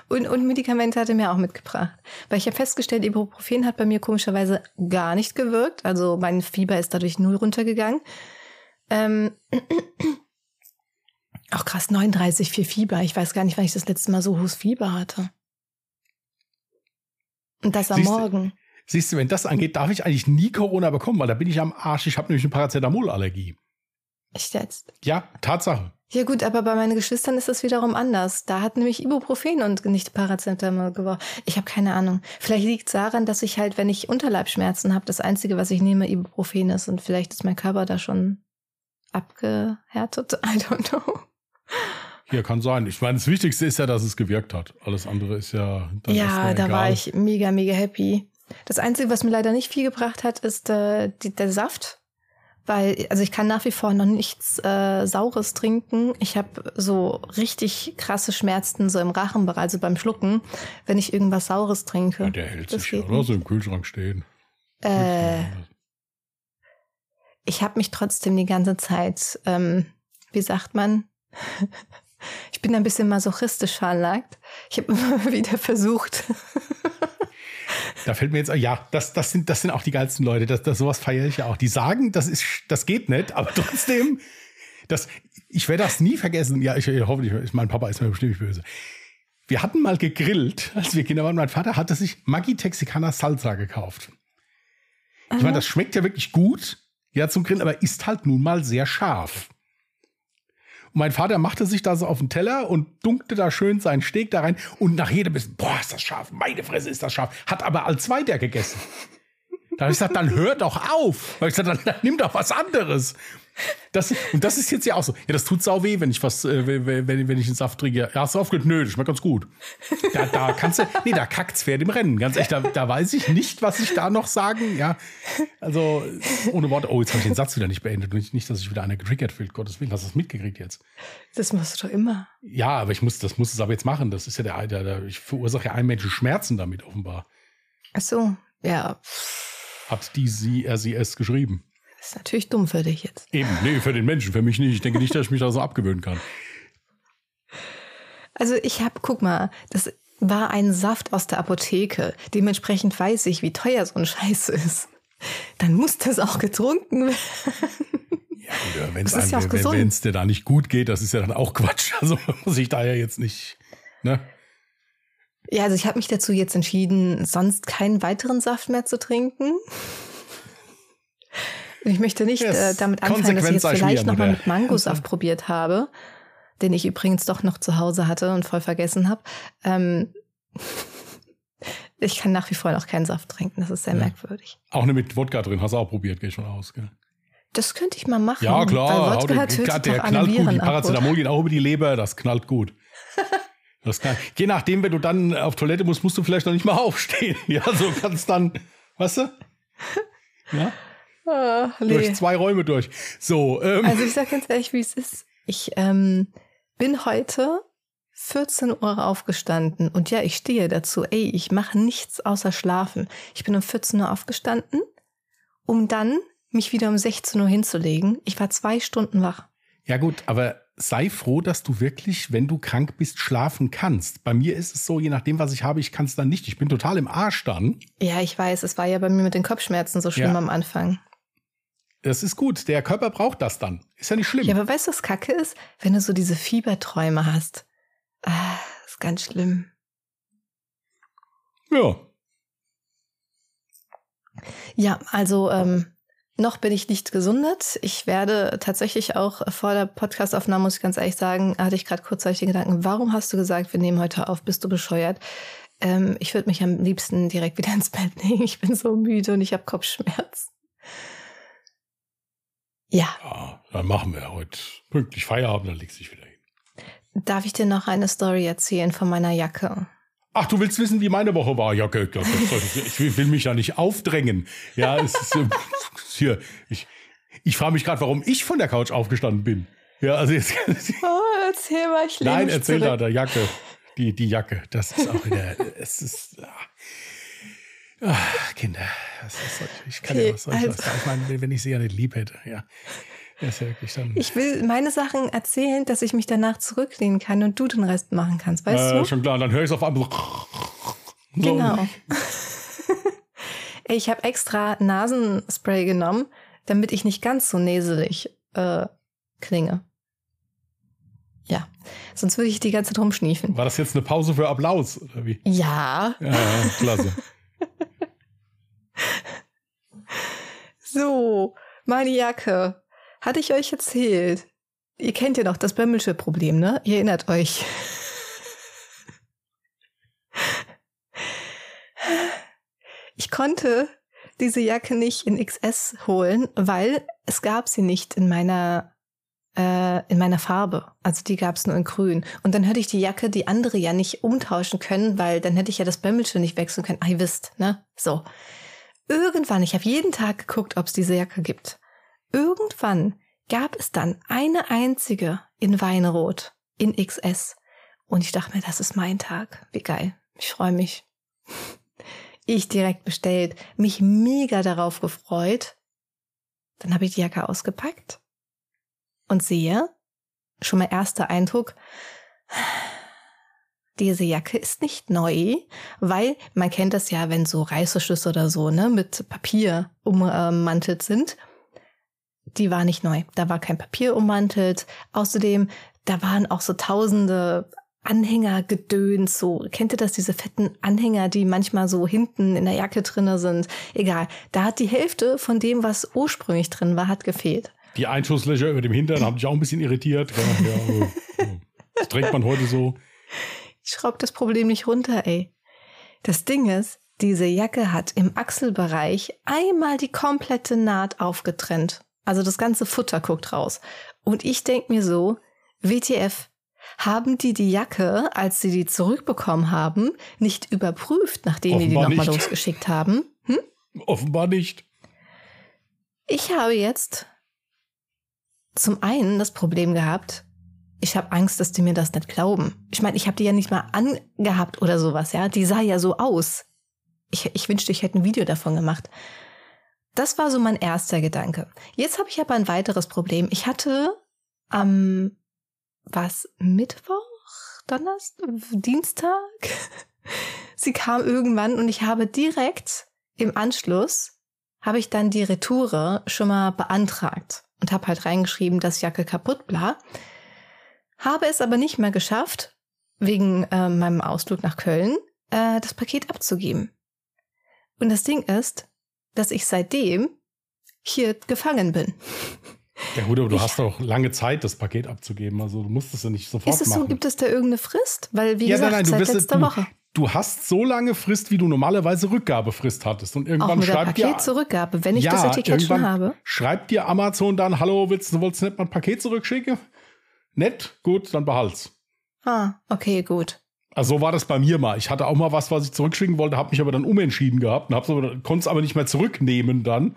Und, und Medikamente hat er mir auch mitgebracht. Weil ich habe festgestellt, Ibuprofen hat bei mir komischerweise gar nicht gewirkt. Also mein Fieber ist dadurch null runtergegangen. Ähm, auch krass, 39 für Fieber. Ich weiß gar nicht, wann ich das letzte Mal so hohes Fieber hatte. Und das am Siehst du- Morgen. Siehst du, wenn das angeht, darf ich eigentlich nie Corona bekommen, weil da bin ich am Arsch. Ich habe nämlich eine Paracetamolallergie. Echt jetzt? Ja, Tatsache. Ja gut, aber bei meinen Geschwistern ist das wiederum anders. Da hat nämlich Ibuprofen und nicht Paracetamol gebraucht. Ich habe keine Ahnung. Vielleicht liegt es daran, dass ich halt, wenn ich Unterleibschmerzen habe, das Einzige, was ich nehme, Ibuprofen ist. Und vielleicht ist mein Körper da schon abgehärtet. I don't know. Hier kann sein. Ich meine, das Wichtigste ist ja, dass es gewirkt hat. Alles andere ist ja dann ja, da egal. war ich mega, mega happy. Das Einzige, was mir leider nicht viel gebracht hat, ist äh, die, der Saft. Weil, also ich kann nach wie vor noch nichts äh, Saures trinken. Ich habe so richtig krasse Schmerzen so im Rachenbereich, also beim Schlucken, wenn ich irgendwas Saures trinke. Ja, der hält sich ja, oder? So im Kühlschrank stehen. Äh, ich habe mich trotzdem die ganze Zeit, ähm, wie sagt man, ich bin ein bisschen masochistisch veranlagt. Ich habe immer wieder versucht, Da fällt mir jetzt, ja, das, das, sind, das sind auch die geilsten Leute. Das, das, sowas feiere ich ja auch. Die sagen, das, ist, das geht nicht, aber trotzdem, das, ich werde das nie vergessen. Ja, ich, ich hoffe nicht, mein Papa ist mir bestimmt nicht böse. Wir hatten mal gegrillt, als wir Kinder waren. Mein Vater hatte sich Maggi Texicana Salsa gekauft. Ich meine, das schmeckt ja wirklich gut, ja, zum Grillen, aber ist halt nun mal sehr scharf. Und mein Vater machte sich da so auf den Teller und dunkte da schön seinen Steak da rein und nach jedem Bissen, boah, ist das scharf, meine Fresse ist das scharf, hat aber als weiter gegessen. Da habe ich gesagt, dann hör doch auf. Da habe ich gesagt, dann, dann nimm doch was anderes. Das, und das ist jetzt ja auch so. Ja, das tut sau weh, wenn ich was, äh, wenn, wenn, wenn ich einen Saft trinke. Ja, hast du aufgehört? Nö, das schmeckt ganz gut. Da, da kannst du, nee, da kackt's Pferd im Rennen. Ganz echt, da, da weiß ich nicht, was ich da noch sagen. Ja, also ohne Worte. Oh, jetzt habe ich den Satz wieder nicht beendet. Nicht, nicht, dass ich wieder einer getriggert fühlt. Gottes Willen, hast du das mitgekriegt jetzt? das machst du doch immer. Ja, aber ich muss, das muss es aber jetzt machen. Das ist ja der, der, der ich verursache ja einem Menschen Schmerzen damit offenbar. Ach so, ja, Hat die sie, er sie es geschrieben. Ist natürlich dumm für dich jetzt. Eben, nee, für den Menschen, für mich nicht. Ich denke nicht, dass ich mich da so abgewöhnen kann. Also ich habe, guck mal, das war ein Saft aus der Apotheke. Dementsprechend weiß ich, wie teuer so ein Scheiß ist. Dann muss das auch getrunken werden. Ja, wenn es ja wenn dir da nicht gut geht, das ist ja dann auch Quatsch. Also muss ich da ja jetzt nicht. Ne? Ja, also ich habe mich dazu jetzt entschieden, sonst keinen weiteren Saft mehr zu trinken. Ich möchte nicht Yes. äh, damit anfangen, dass ich jetzt vielleicht nochmal mit Mangosaft probiert habe, den ich übrigens doch noch zu Hause hatte und voll vergessen habe. Ähm, ich kann nach wie vor noch keinen Saft trinken, das ist sehr Ja. merkwürdig. Auch eine mit Wodka drin, hast du auch probiert, gehe ich schon aus. Gell? Das könnte ich mal machen. Ja, klar, Weil Wodka den- klar, der knallt gut. Viren Die Paracetamol geht auch über die Leber, das knallt gut. Das kann, je nachdem, wenn du dann auf Toilette musst, musst du vielleicht noch nicht mal aufstehen. Ja, so kannst dann, weißt du? Ja, Ah, nee. Durch zwei Räume durch. So, ähm, Also ich sag ganz ehrlich, wie es ist. Ich ähm, bin heute 14 Uhr aufgestanden und ja, ich stehe dazu. Ey, ich mache nichts außer schlafen. Ich bin um 14 Uhr aufgestanden, um dann mich wieder um 16 Uhr hinzulegen. Ich war zwei Stunden wach. ja gut, aber sei froh, dass du wirklich, wenn du krank bist, schlafen kannst. Bei mir ist es so, je nachdem, was ich habe, ich kann es dann nicht. Ich bin total im Arsch dann. Ja, ich weiß, es war ja bei mir mit den Kopfschmerzen so schlimm Ja. am Anfang. Das ist gut. Der Körper braucht das dann. Ist ja nicht schlimm. Ja, aber weißt du, was Kacke ist? Wenn du so diese Fieberträume hast. Ah, ist ganz schlimm. ja. Ja, also ähm, noch bin ich nicht gesundet. Ich werde tatsächlich auch vor der Podcastaufnahme, muss ich ganz ehrlich sagen, hatte ich gerade kurzzeitig den Gedanken, warum hast du gesagt, wir nehmen heute auf, bist du bescheuert? Ähm, ich würde mich am liebsten direkt wieder ins Bett legen. Ich bin so müde und ich habe Kopfschmerz. Ja, ja. Dann machen wir heute pünktlich Feierabend, dann legst du dich wieder hin. darf ich dir noch eine Story erzählen von meiner Jacke? Ach, du willst wissen, wie meine Woche war? Ja, okay, ich will- mich ja nicht aufdrängen. Ja, es ist äh, hier. Ich, ich frage mich gerade, warum ich von der Couch aufgestanden bin. Ja, also jetzt. Oh, erzähl mal, ich Nein, erzähl da zurück. der Jacke. Die, die Jacke. Das ist auch wieder. es ist. Ah, ah, Kinder. Das ist, ich kann Okay, ja was soll ich also- sagen? Ich meine, wenn ich sie ja nicht lieb hätte, ja. Das ist ja wirklich dann. Ich will meine Sachen erzählen, dass ich mich danach zurücklehnen kann und du den Rest machen kannst, weißt äh, du? Schon klar, dann höre ich es auf einmal so. Genau. Ich habe extra Nasenspray genommen, damit ich nicht ganz so näselig äh, klinge. Ja, sonst würde ich die ganze Zeit rumschniefen. War das jetzt eine Pause für Applaus? Oder wie? Ja, ja, klasse. so, meine Jacke. Hatte ich euch erzählt? Ihr kennt ja noch das Bömmelsche Problem, ne? Ihr erinnert euch. Ich konnte diese Jacke nicht in XS holen, weil es gab sie nicht in meiner äh, in meiner Farbe. Also die gab es nur in Grün. Und dann hätte ich die Jacke, die andere ja nicht umtauschen können, weil dann hätte ich ja das Bömmelsche nicht wechseln können. Ah, ihr wisst, ne? So. Irgendwann, ich habe jeden Tag geguckt, ob es diese Jacke gibt. Irgendwann gab es dann eine einzige in Weinrot, in XS. Und ich dachte mir, das ist mein Tag. Wie geil. Ich freue mich. Ich direkt bestellt, mich mega darauf gefreut. Dann habe ich die Jacke ausgepackt und sehe, schon mal erster Eindruck, diese Jacke ist nicht neu, weil man kennt das ja, wenn so Reißverschlüsse oder so, ne, mit Papier ummantelt sind. Die war nicht neu. Da war kein Papier ummantelt. Außerdem, da waren auch so tausende Anhänger gedöns, so, kennt ihr das, diese fetten Anhänger, die manchmal so hinten in der Jacke drinne sind? Egal. Da hat die Hälfte von dem, was ursprünglich drin war, hat gefehlt. Die Einschusslöcher über dem Hintern haben dich auch ein bisschen irritiert. Ja, ja, oh, oh. Das trägt man heute so. Ich schraub das Problem nicht runter, ey. Das Ding ist, diese Jacke hat im Achselbereich einmal die komplette Naht aufgetrennt. Also das ganze Futter guckt raus. Und ich denk mir so, WTF, haben die die Jacke, als sie die zurückbekommen haben, nicht überprüft, nachdem die die Offenbar nochmal losgeschickt haben? Hm? Offenbar nicht. Ich habe jetzt zum einen das Problem gehabt, ich habe Angst, dass die mir das nicht glauben. Ich meine, ich habe die ja nicht mal angehabt oder sowas, ja. Die sah ja so aus. Ich, ich wünschte, ich hätte ein Video davon gemacht. Das war so mein erster Gedanke. Jetzt habe ich aber ein weiteres Problem. Ich hatte am was Mittwoch, Donnerstag, Dienstag. Sie kam irgendwann und ich habe direkt im Anschluss habe ich dann die Retoure schon mal beantragt und habe halt reingeschrieben, dass Jacke kaputt, bla. Habe es aber nicht mehr geschafft, wegen äh, meinem Ausflug nach Köln, äh, das Paket abzugeben. Und das Ding ist, dass ich seitdem hier gefangen bin. Ja gut, aber du Ich- hast doch lange Zeit, das Paket abzugeben. Also du musst es ja nicht sofort Ist es machen. so, gibt es da irgendeine Frist? Weil, wie ja, gesagt, nein, nein, du, seit bist, letzter du, Woche. du hast so lange Frist, wie du normalerweise Rückgabefrist hattest. Und Auch irgendwann mit der schreibt dir, Paketzurückgabe, wenn ich Ja, das Etikett schon habe. schreibt dir Amazon dann, hallo, willst du wolltest nicht mal ein Paket zurückschicken? Nett, gut, dann behalt's. Ah, okay, gut. Also so war das bei mir mal. Ich hatte auch mal was, was ich zurückschicken wollte, habe mich aber dann umentschieden gehabt und konnte es aber nicht mehr zurücknehmen dann.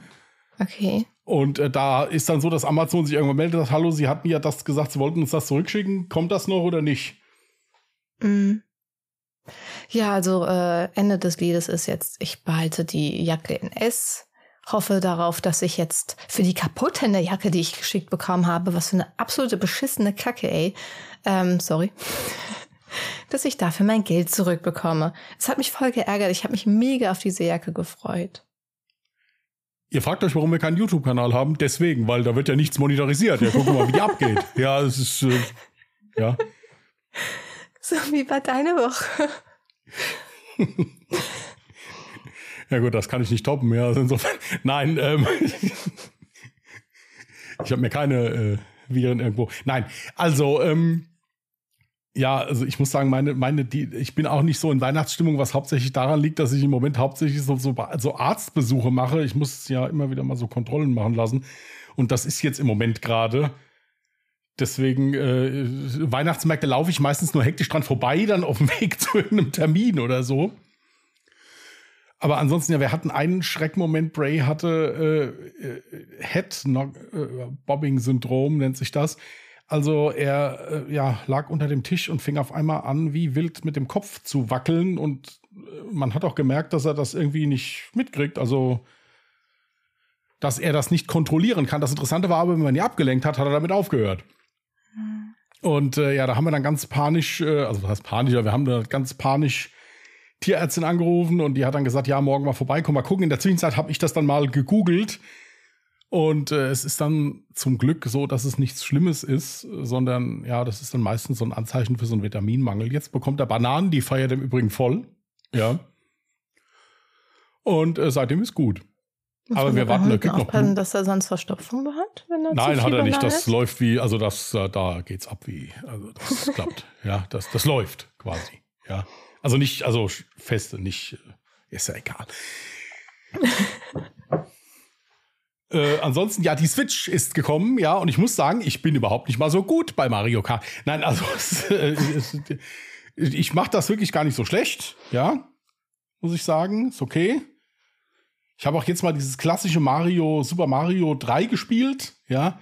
Okay. Und äh, da ist dann so, dass Amazon sich irgendwann meldet, sagt, hallo, Sie hatten ja das gesagt, Sie wollten uns das zurückschicken. Kommt das noch oder nicht? Mm. Ja, also äh, Ende des Liedes ist jetzt, ich behalte die Jacke in S, hoffe darauf, dass ich jetzt für die kaputte Jacke, die ich geschickt bekommen habe, was für eine absolute beschissene Kacke, ey, ähm, sorry, dass ich dafür mein Geld zurückbekomme. Es hat mich voll geärgert, ich habe mich mega auf diese Jacke gefreut. Ihr fragt euch, warum wir keinen YouTube-Kanal haben? Deswegen, weil da wird ja nichts monetarisiert. Ja, gucken wir mal, wie die abgeht. Ja, es ist, äh, ja. So, wie war deine Woche? ja gut, das kann ich nicht toppen. Ja, also insofern, nein, ähm, ich habe mir keine äh, Viren irgendwo. Nein, also ähm, ja, also ich muss sagen, meine, meine, die, ich bin auch nicht so in Weihnachtsstimmung, was hauptsächlich daran liegt, dass ich im Moment hauptsächlich so, so, so Arztbesuche mache. Ich muss ja immer wieder mal so Kontrollen machen lassen. Und das ist jetzt im Moment gerade. Deswegen, äh, Weihnachtsmärkte laufe ich meistens nur hektisch dran vorbei, dann auf dem Weg zu einem Termin oder so. Aber ansonsten, ja, wir hatten einen Schreckmoment. Bray hatte äh, äh, Head-Bobbing-Syndrom, nennt sich das. Also er äh, ja, lag unter dem Tisch und fing auf einmal an, wie wild mit dem Kopf zu wackeln. Und äh, man hat auch gemerkt, dass er das irgendwie nicht mitkriegt. Also, dass er das nicht kontrollieren kann. Das Interessante war aber, wenn man ihn abgelenkt hat, hat er damit aufgehört. Mhm. Und äh, ja, da haben wir dann ganz panisch, äh, also was heißt panisch, wir haben da ganz panisch Tierärztin angerufen und die hat dann gesagt, ja, morgen mal vorbeikommen, mal gucken. In der Zwischenzeit habe ich das dann mal gegoogelt und äh, es ist dann zum Glück so, dass es nichts Schlimmes ist, sondern ja, das ist dann meistens so ein Anzeichen für so einen Vitaminmangel. Jetzt bekommt er Bananen, die feiert im Übrigen voll. Ja. Und äh, seitdem ist gut. Muss Aber wir warten, er kriegt noch Blut. dass er sonst Verstopfung hat? Wenn er Nein, hat er nicht. Das ist? läuft wie, also das, äh, da geht's ab wie, also das klappt. Ja, das, das läuft quasi. Ja. Also nicht, also feste, nicht, äh, ist ja egal. Äh, ansonsten, ja, die Switch ist gekommen, ja, und ich muss sagen, ich bin überhaupt nicht mal so gut bei Mario Kart. Nein, also es, äh, es, ich mache das wirklich gar nicht so schlecht, ja, muss ich sagen, ist okay. Ich habe auch jetzt mal dieses klassische Mario, Super Mario 3 gespielt, ja.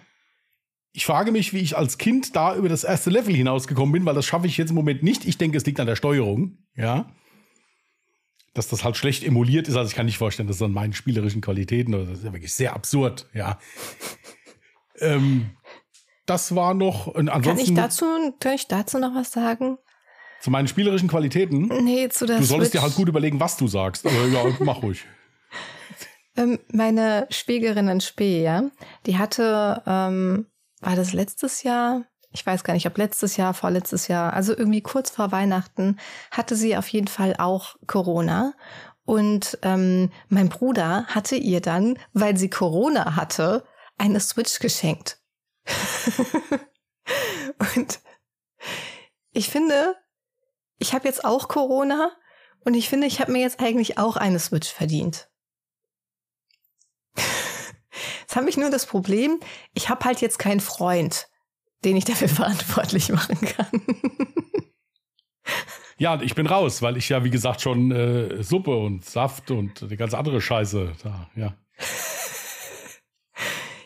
Ich frage mich, wie ich als Kind da über das erste Level hinausgekommen bin, weil das schaffe ich jetzt im Moment nicht. Ich denke, es liegt an der Steuerung, ja dass das halt schlecht emuliert ist. Also ich kann nicht vorstellen, dass an meinen spielerischen Qualitäten, das ist ja wirklich sehr absurd, ja. ähm, das war noch. Ansonsten, kann ich dazu, kann ich dazu noch was sagen? Zu meinen spielerischen Qualitäten? Nee, zu der Du solltest Switch. dir halt gut überlegen, was du sagst. Aber ja, mach ruhig. Ähm, meine Schwägerin in Spee, ja, die hatte, ähm, war das letztes Jahr? Ich weiß gar nicht, ob letztes Jahr, vorletztes Jahr, also irgendwie kurz vor Weihnachten, hatte sie auf jeden Fall auch Corona. Und ähm, mein Bruder hatte ihr dann, weil sie Corona hatte, eine Switch geschenkt. und ich finde, ich habe jetzt auch Corona und ich finde, ich habe mir jetzt eigentlich auch eine Switch verdient. Jetzt habe ich nur das Problem, ich habe halt jetzt keinen Freund den ich dafür verantwortlich machen kann. Ja, ich bin raus, weil ich ja, wie gesagt, schon äh, Suppe und Saft und die ganze andere Scheiße da, ja.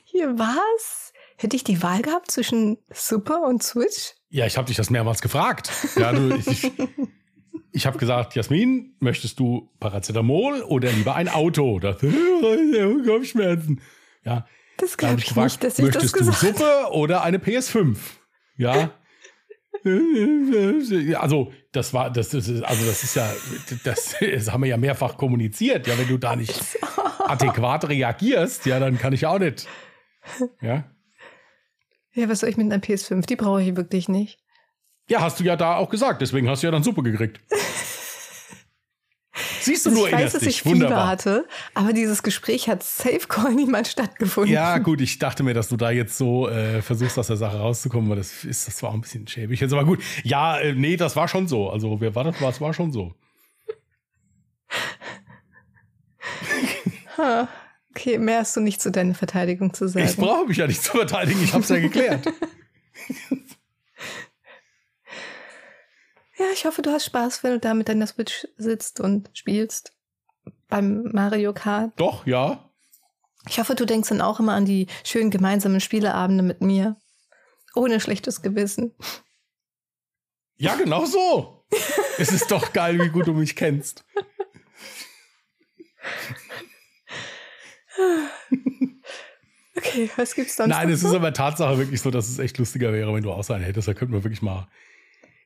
Hier was? Hätte ich die Wahl gehabt zwischen Suppe und Switch? Ja, ich habe dich das mehrmals gefragt. Ja, du, ich, ich habe gesagt, Jasmin, möchtest du Paracetamol oder lieber ein Auto? Das Kopfschmerzen. Ja, das glaube ich gefragt, nicht, dass ich das gesagt du Suppe oder eine PS5? Ja. Also, das war, das ist, also das ist ja, das, das haben wir ja mehrfach kommuniziert. Ja, wenn du da nicht adäquat reagierst, ja, dann kann ich auch nicht. Ja. Ja, was soll ich mit einer PS5? Die brauche ich wirklich nicht. Ja, hast du ja da auch gesagt. Deswegen hast du ja dann Suppe gekriegt. Siehst du also nur Ich weiß, dass ich Fieber hatte, aber dieses Gespräch hat safe call niemals stattgefunden. Ja, gut, ich dachte mir, dass du da jetzt so äh, versuchst, aus der Sache rauszukommen, weil das ist, das war auch ein bisschen schäbig jetzt, aber gut. Ja, äh, nee, das war schon so. Also, wer war das? Das war schon so. okay, mehr hast du nicht zu deiner Verteidigung zu sagen. Ich brauche mich ja nicht zu verteidigen, ich habe es ja geklärt. Ja, ich hoffe, du hast Spaß, wenn du da mit deiner Switch sitzt und spielst beim Mario Kart. Doch, ja. Ich hoffe, du denkst dann auch immer an die schönen gemeinsamen Spieleabende mit mir. Ohne schlechtes Gewissen. Ja, genau so. es ist doch geil, wie gut du mich kennst. Okay, was gibt's sonst? Nein, es ist aber Tatsache wirklich so, dass es echt lustiger wäre, wenn du auch sein hättest. Da könnten wir wirklich mal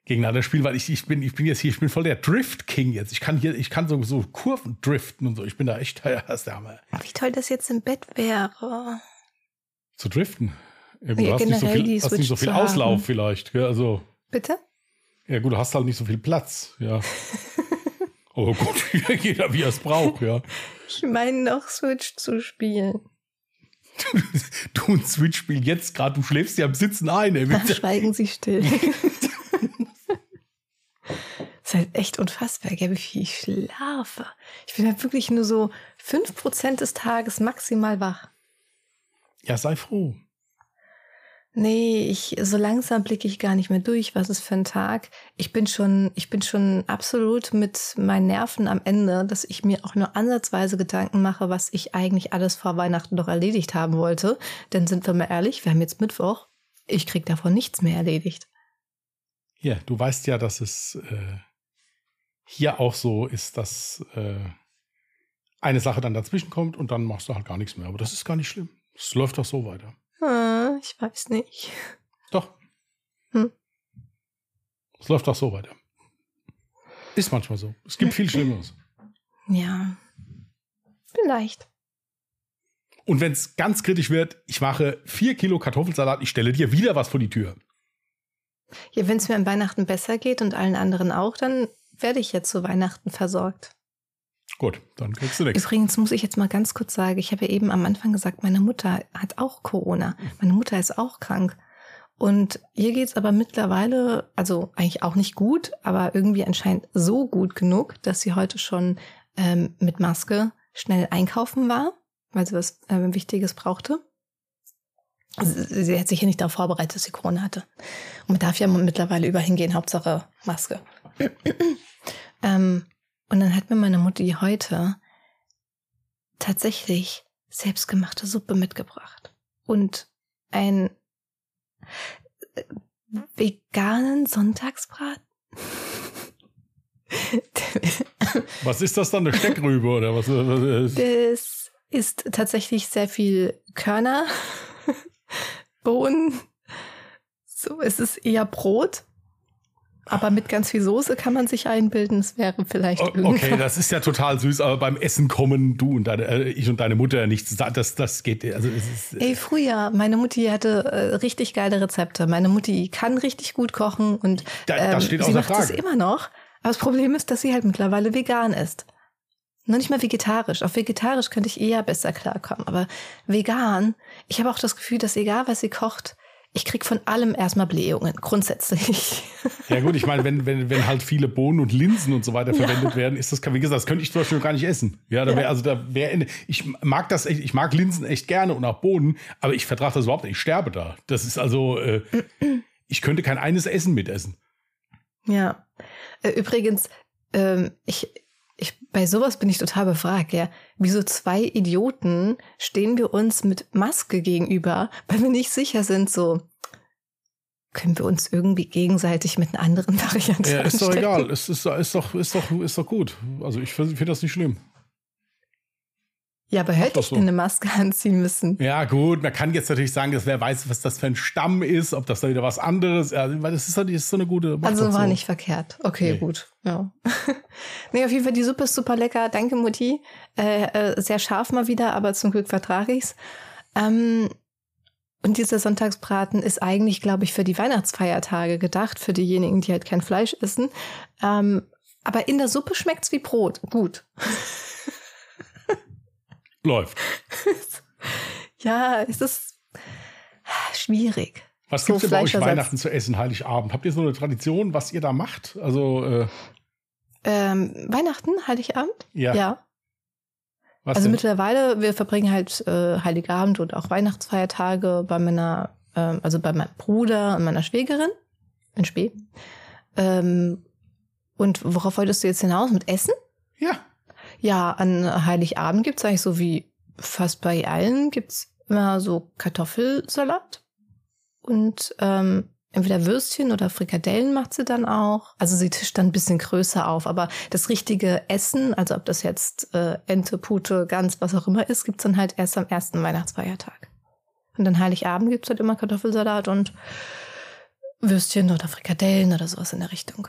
gegeneinander spielen, weil ich, ich bin, ich bin jetzt hier, ich bin voll der Drift King jetzt. Ich kann hier, ich kann so, so Kurven driften und so. Ich bin da echt, ja, das ist der Hammer. Wie toll das jetzt im Bett wäre. Zu driften. Ja, Ja, du hast nicht so viel, hast nicht so viel zu haben. Auslauf vielleicht. Ja, also, Bitte? ja gut, du hast halt nicht so viel Platz. Ja. oh gut, jeder wie er es braucht, ja. Ich meine noch Switch zu spielen. Du ein Switch-Spiel jetzt gerade, du schläfst ja am Sitzen ein, ey. Ach, schweigen Sie still. Ist halt echt unfassbar, gell, wie viel ich schlafe. Ich bin halt wirklich nur so 5% des Tages maximal wach. Ja, sei froh. Nee, ich, so langsam blicke ich gar nicht mehr durch, was ist für ein Tag. Ich bin schon, ich bin schon absolut mit meinen Nerven am Ende, dass ich mir auch nur ansatzweise Gedanken mache, was ich eigentlich alles vor Weihnachten noch erledigt haben wollte. Denn sind wir mal ehrlich, wir haben jetzt Mittwoch. Ich krieg davon nichts mehr erledigt. Ja, du weißt ja, dass es äh, hier auch so ist, dass äh, eine Sache dann dazwischen kommt und dann machst du halt gar nichts mehr. Aber das ist gar nicht schlimm. Es läuft doch so weiter. Ah, ich weiß nicht. Doch. Hm. Es läuft doch so weiter. Ist manchmal so. Es gibt viel Schlimmeres. Ja. Vielleicht. Und wenn es ganz kritisch wird, ich mache vier Kilo Kartoffelsalat, ich stelle dir wieder was vor die Tür. Ja, wenn es mir an Weihnachten besser geht und allen anderen auch, dann werde ich jetzt zu Weihnachten versorgt. Gut, dann kriegst du nichts. Übrigens muss ich jetzt mal ganz kurz sagen, ich habe ja eben am Anfang gesagt, meine Mutter hat auch Corona. Meine Mutter ist auch krank. Und ihr geht's aber mittlerweile, also eigentlich auch nicht gut, aber irgendwie anscheinend so gut genug, dass sie heute schon ähm, mit Maske schnell einkaufen war, weil sie was äh, Wichtiges brauchte. Sie, sie hat sich ja nicht darauf vorbereitet, dass sie Corona hatte. Und man darf ja mittlerweile überall hingehen, Hauptsache Maske. ähm, und dann hat mir meine Mutti heute tatsächlich selbstgemachte Suppe mitgebracht. Und ein äh, veganen Sonntagsbraten. Was ist das dann, eine Steckrübe oder was? was Das ist tatsächlich sehr viel Körner, Bohnen. So, es ist eher Brot. Aber mit ganz viel Soße kann man sich einbilden, es wäre vielleicht. Okay, das ist ja total süß, aber beim Essen kommen du und deine, äh, ich und deine Mutter nichts. Das, das geht, also es ist, Ey, früher, meine Mutti hatte äh, richtig geile Rezepte. Meine Mutti kann richtig gut kochen und Da- das ähm, steht sie macht es immer noch. Aber das Problem ist, dass sie halt mittlerweile vegan ist. Noch nicht mal vegetarisch. Auf vegetarisch könnte ich eher besser klarkommen. Aber vegan, ich habe auch das Gefühl, dass egal was sie kocht, ich krieg von allem erstmal Blähungen, grundsätzlich. ja gut, ich meine, wenn, wenn, wenn halt viele Bohnen und Linsen und so weiter verwendet werden, ist das, wie gesagt, das könnte ich zum Beispiel gar nicht essen. Ja, da Ja. wäre, also da wäre, ich mag das echt, ich mag Linsen echt gerne und auch Bohnen, aber ich vertrage das überhaupt nicht. Ich sterbe da. Das ist also, äh, ich könnte kein eines Essen mitessen. Ja. Äh, Übrigens, ähm, ich, ich, bei sowas bin ich total befragt, ja. Wieso zwei Idioten stehen wir uns mit Maske gegenüber, weil wir nicht sicher sind, so, können wir uns irgendwie gegenseitig mit einer anderen Variante Ja, ist doch anstecken? egal. Es ist, ist doch, ist doch, ist doch gut. Also ich finde das nicht schlimm. Ja, aber hätte ich so. denn eine Maske anziehen müssen? Ja, gut, man kann jetzt natürlich sagen, dass wer weiß, was das für ein Stamm ist, ob das da wieder was anderes, ja, weil das ist, halt- das ist so eine gute. macht Also war so. nicht verkehrt. Okay, Nee. gut. Ja. nee, auf jeden Fall, die Suppe ist super lecker. Danke, Mutti. Äh, äh, sehr scharf mal wieder, aber zum Glück vertrage ich's. Ähm, und dieser Sonntagsbraten ist eigentlich, glaube ich, für die Weihnachtsfeiertage gedacht, für diejenigen, die halt kein Fleisch essen. Ähm, aber in der Suppe schmeckt's wie Brot. Gut. Läuft. Ja, es ist schwierig. Was So gibt's denn bei euch. Weihnachten zu essen, Heiligabend? Habt ihr so eine Tradition, was ihr da macht? Also, äh, Ähm, Weihnachten, Heiligabend? ja. ja. Also denn? mittlerweile, wir verbringen halt äh, Heiligabend und auch Weihnachtsfeiertage bei meiner, ähm, also bei meinem Bruder und meiner Schwägerin in Spee. Ähm, und worauf wolltest du jetzt hinaus? Mit Essen? ja. Ja, an Heiligabend gibt's eigentlich so wie fast bei allen gibt's immer so Kartoffelsalat und ähm, entweder Würstchen oder Frikadellen macht sie dann auch. Also sie tischt dann ein bisschen größer auf, aber das richtige Essen, also ob das jetzt äh, Ente, Pute, Gans, was auch immer ist, gibt's dann halt erst am ersten Weihnachtsfeiertag. Und dann Heiligabend gibt's halt immer Kartoffelsalat und Würstchen oder Frikadellen oder sowas in der Richtung.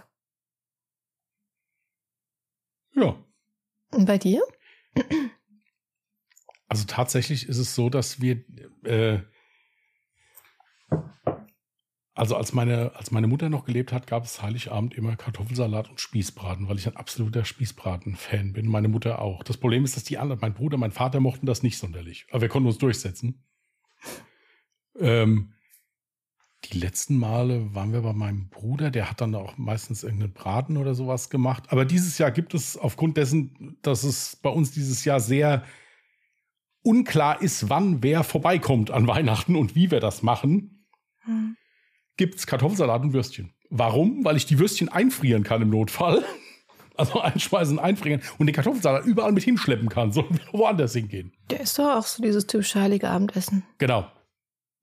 Ja. Und bei dir? Also tatsächlich ist es so, dass wir, äh, also als meine, als meine Mutter noch gelebt hat, gab es Heiligabend immer Kartoffelsalat und Spießbraten, weil ich ein absoluter Spießbraten-Fan bin. Meine Mutter auch. Das Problem ist, dass die anderen, mein Bruder, mein Vater mochten das nicht sonderlich. Aber wir konnten uns durchsetzen. Ähm, die letzten Male waren wir bei meinem Bruder, der hat dann auch meistens irgendeinen Braten oder sowas gemacht. Aber dieses Jahr gibt es aufgrund dessen, dass es bei uns dieses Jahr sehr unklar ist, wann wer vorbeikommt an Weihnachten und wie wir das machen, hm. gibt es Kartoffelsalat und Würstchen. Warum? Weil ich die Würstchen einfrieren kann im Notfall. Also einschmeißen, einfrieren und den Kartoffelsalat überall mit hinschleppen kann, so woanders hingehen. Der ist doch auch so dieses typische heilige Abendessen. Genau.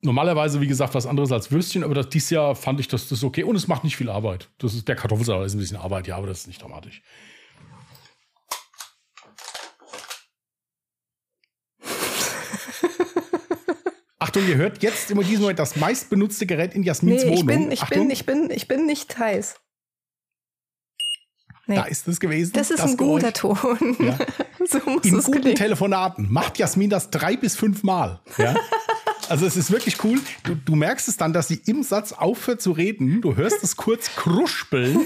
Normalerweise, wie gesagt, was anderes als Würstchen, aber das, dieses Jahr fand ich das, das okay und es macht nicht viel Arbeit. Das ist, der Kartoffelsalat ist ein bisschen Arbeit, ja, aber das ist nicht dramatisch. Achtung, ihr hört jetzt immer diesen Moment das meistbenutzte Gerät in Jasmins nee, Wohnung. Ich bin, ich bin, ich bin, ich bin nicht heiß. Nee. Da ist es gewesen. Das ist das ein guter Ton. Ja. so muss in guten klingen. Telefonaten macht Jasmin das drei bis fünf Mal. Ja? Also es ist wirklich cool. Du, du, merkst es dann, dass sie im Satz aufhört zu reden. Du hörst es kurz kruspeln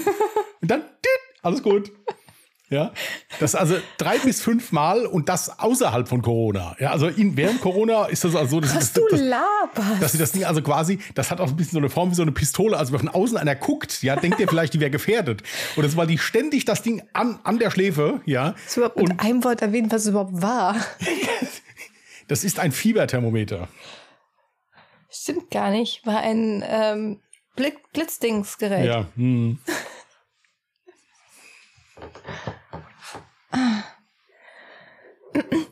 und dann alles gut. Ja, das also drei bis fünf Mal und das außerhalb von Corona. Ja, also in, während Corona ist das also, dass, Was das, du laberst. dass sie das Ding also quasi, das hat auch ein bisschen so eine Form wie so eine Pistole. Also wenn von außen einer guckt, ja, denkt ihr vielleicht, die wäre gefährdet. Und das war die ständig das Ding an, an der Schläfe, ja. Das überhaupt mit einem Wort erwähnt, was es überhaupt war. das ist ein Fieberthermometer. Stimmt gar nicht. War ein ähm, Blitzdingsgerät. Ja. Hm.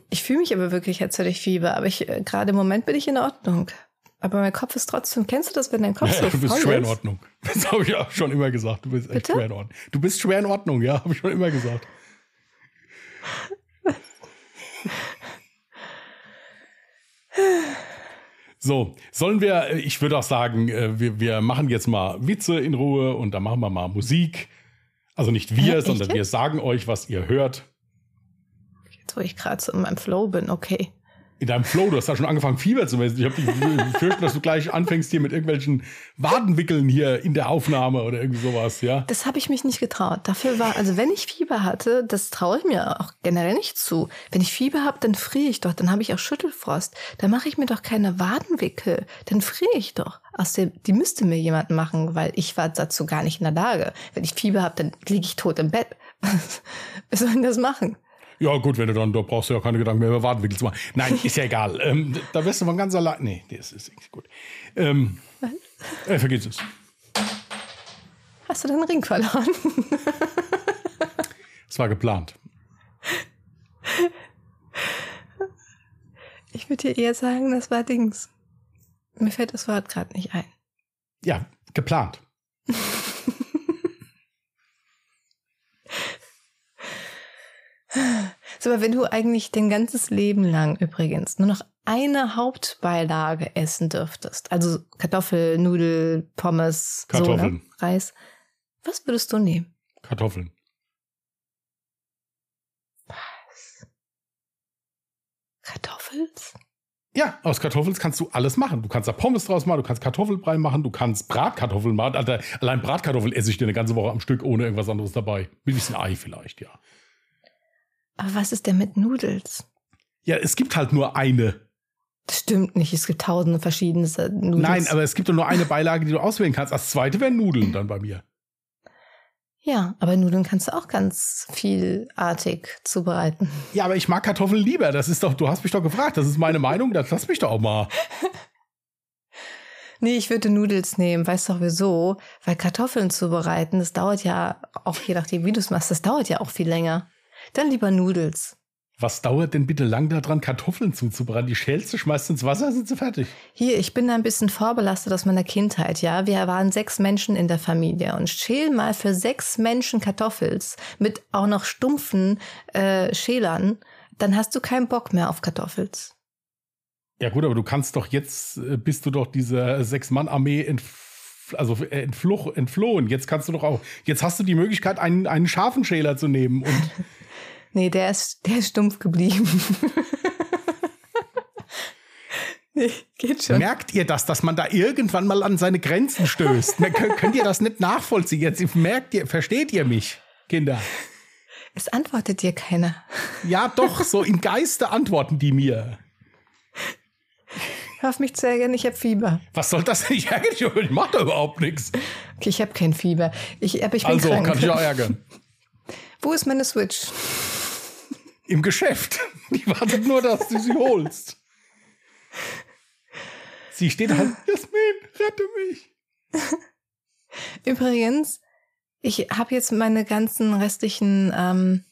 Ich fühle mich aber wirklich, als hätte ich Fieber, aber ich äh, gerade im Moment bin ich in Ordnung. Aber mein Kopf ist trotzdem. Kennst du das, wenn dein Kopf ja, so Du bist schwer ist? in Ordnung. Das habe ich auch schon immer gesagt. Du bist echt Bitte? schwer in Ordnung. Du bist schwer in Ordnung, ja, habe ich schon immer gesagt. So, sollen wir, äh, ich würde auch sagen, äh, wir, wir machen jetzt mal Witze in Ruhe und dann machen wir mal Musik. Also nicht wir, ja, sondern wir sagen euch, was ihr hört. Jetzt, wo ich gerade so in meinem Flow bin, okay in deinem Flow, du hast da schon angefangen, Fieber zu messen. Ich habe befürchtet, dass du gleich anfängst hier mit irgendwelchen Wadenwickeln hier in der Aufnahme oder irgendwie sowas, ja? Das habe ich mich nicht getraut. Dafür war, also wenn ich Fieber hatte, das traue ich mir auch generell nicht zu. Wenn ich Fieber habe, dann friere ich doch, dann habe ich auch Schüttelfrost. Dann mache ich mir doch keine Wadenwickel, dann friere ich doch. Aus dem, die müsste mir jemand machen, weil ich war dazu gar nicht in der Lage. Wenn ich Fieber habe, dann liege ich tot im Bett. Was soll ich das machen? Ja, gut, wenn du dann, da brauchst du ja keine Gedanken mehr über Wadenwickel zu machen. Nein, ist ja egal. Ähm, da wirst du mal ganz allein. Nee, das ist nicht gut. Ähm, äh, vergiss es. Hast du deinen Ring verloren? Es war geplant. Ich würde dir eher sagen, das war Dings. Mir fällt das Wort gerade nicht ein. Ja, geplant. So, aber wenn du eigentlich dein ganzes Leben lang übrigens nur noch eine Hauptbeilage essen dürftest, also Kartoffel, Nudel, Pommes, Kartoffeln. So, ne? Reis, was würdest du nehmen? Kartoffeln. Was? Kartoffels? Ja, aus Kartoffeln kannst du alles machen. Du kannst da Pommes draus machen, du kannst Kartoffelbrei machen, du kannst Bratkartoffeln machen. Alter, allein Bratkartoffeln esse ich dir eine ganze Woche am Stück ohne irgendwas anderes dabei. Mit ein bisschen Ei vielleicht, ja. Aber was ist denn mit Nudels? Ja, es gibt halt nur eine. Das stimmt nicht. Es gibt tausende verschiedene Nudels. Nein, aber es gibt doch nur eine Beilage, die du auswählen kannst. Als zweite wären Nudeln dann bei mir. Ja, aber Nudeln kannst du auch ganz vielartig zubereiten. Ja, aber ich mag Kartoffeln lieber. Das ist doch, du hast mich doch gefragt. Das ist meine Meinung. Das lass mich doch auch mal. nee, ich würde Nudels nehmen. Weißt du wieso? Weil Kartoffeln zubereiten, das dauert ja, auch je nachdem, wie du es machst, das dauert ja auch viel länger. Dann lieber Nudels. Was dauert denn bitte lang daran, Kartoffeln zuzubereiten? Die schälst du, schmeißt ins Wasser, sind sie fertig. Hier, ich bin ein bisschen vorbelastet aus meiner Kindheit, ja. Wir waren sechs Menschen in der Familie und schäl mal für sechs Menschen Kartoffels mit auch noch stumpfen äh, Schälern, dann hast du keinen Bock mehr auf Kartoffels. Ja gut, aber du kannst doch jetzt, äh, bist du doch dieser Sechs-Mann-Armee entf also äh, entfluch, entflohen. Jetzt kannst du doch auch, jetzt hast du die Möglichkeit, einen, einen scharfen Schäler zu nehmen und Nee, der ist, der ist stumpf geblieben. nee, geht schon. Merkt ihr das, dass man da irgendwann mal an seine Grenzen stößt? könnt ihr das nicht nachvollziehen? Jetzt merkt ihr, versteht ihr mich, Kinder? Es antwortet dir keiner. Ja, doch, so im Geiste antworten die mir. Hör auf mich zu ärgern, ich habe Fieber. Was soll das denn? Ich ärgere dich, ich mache da überhaupt nichts. Okay, ich habe kein Fieber. Ich, aber ich bin also, krank. kann ich auch ärgern. Wo ist meine Switch? Im Geschäft. Die wartet nur, dass du sie holst. Sie steht halt, Jasmin, rette mich. Übrigens, ich habe jetzt meine ganzen restlichen, ähm,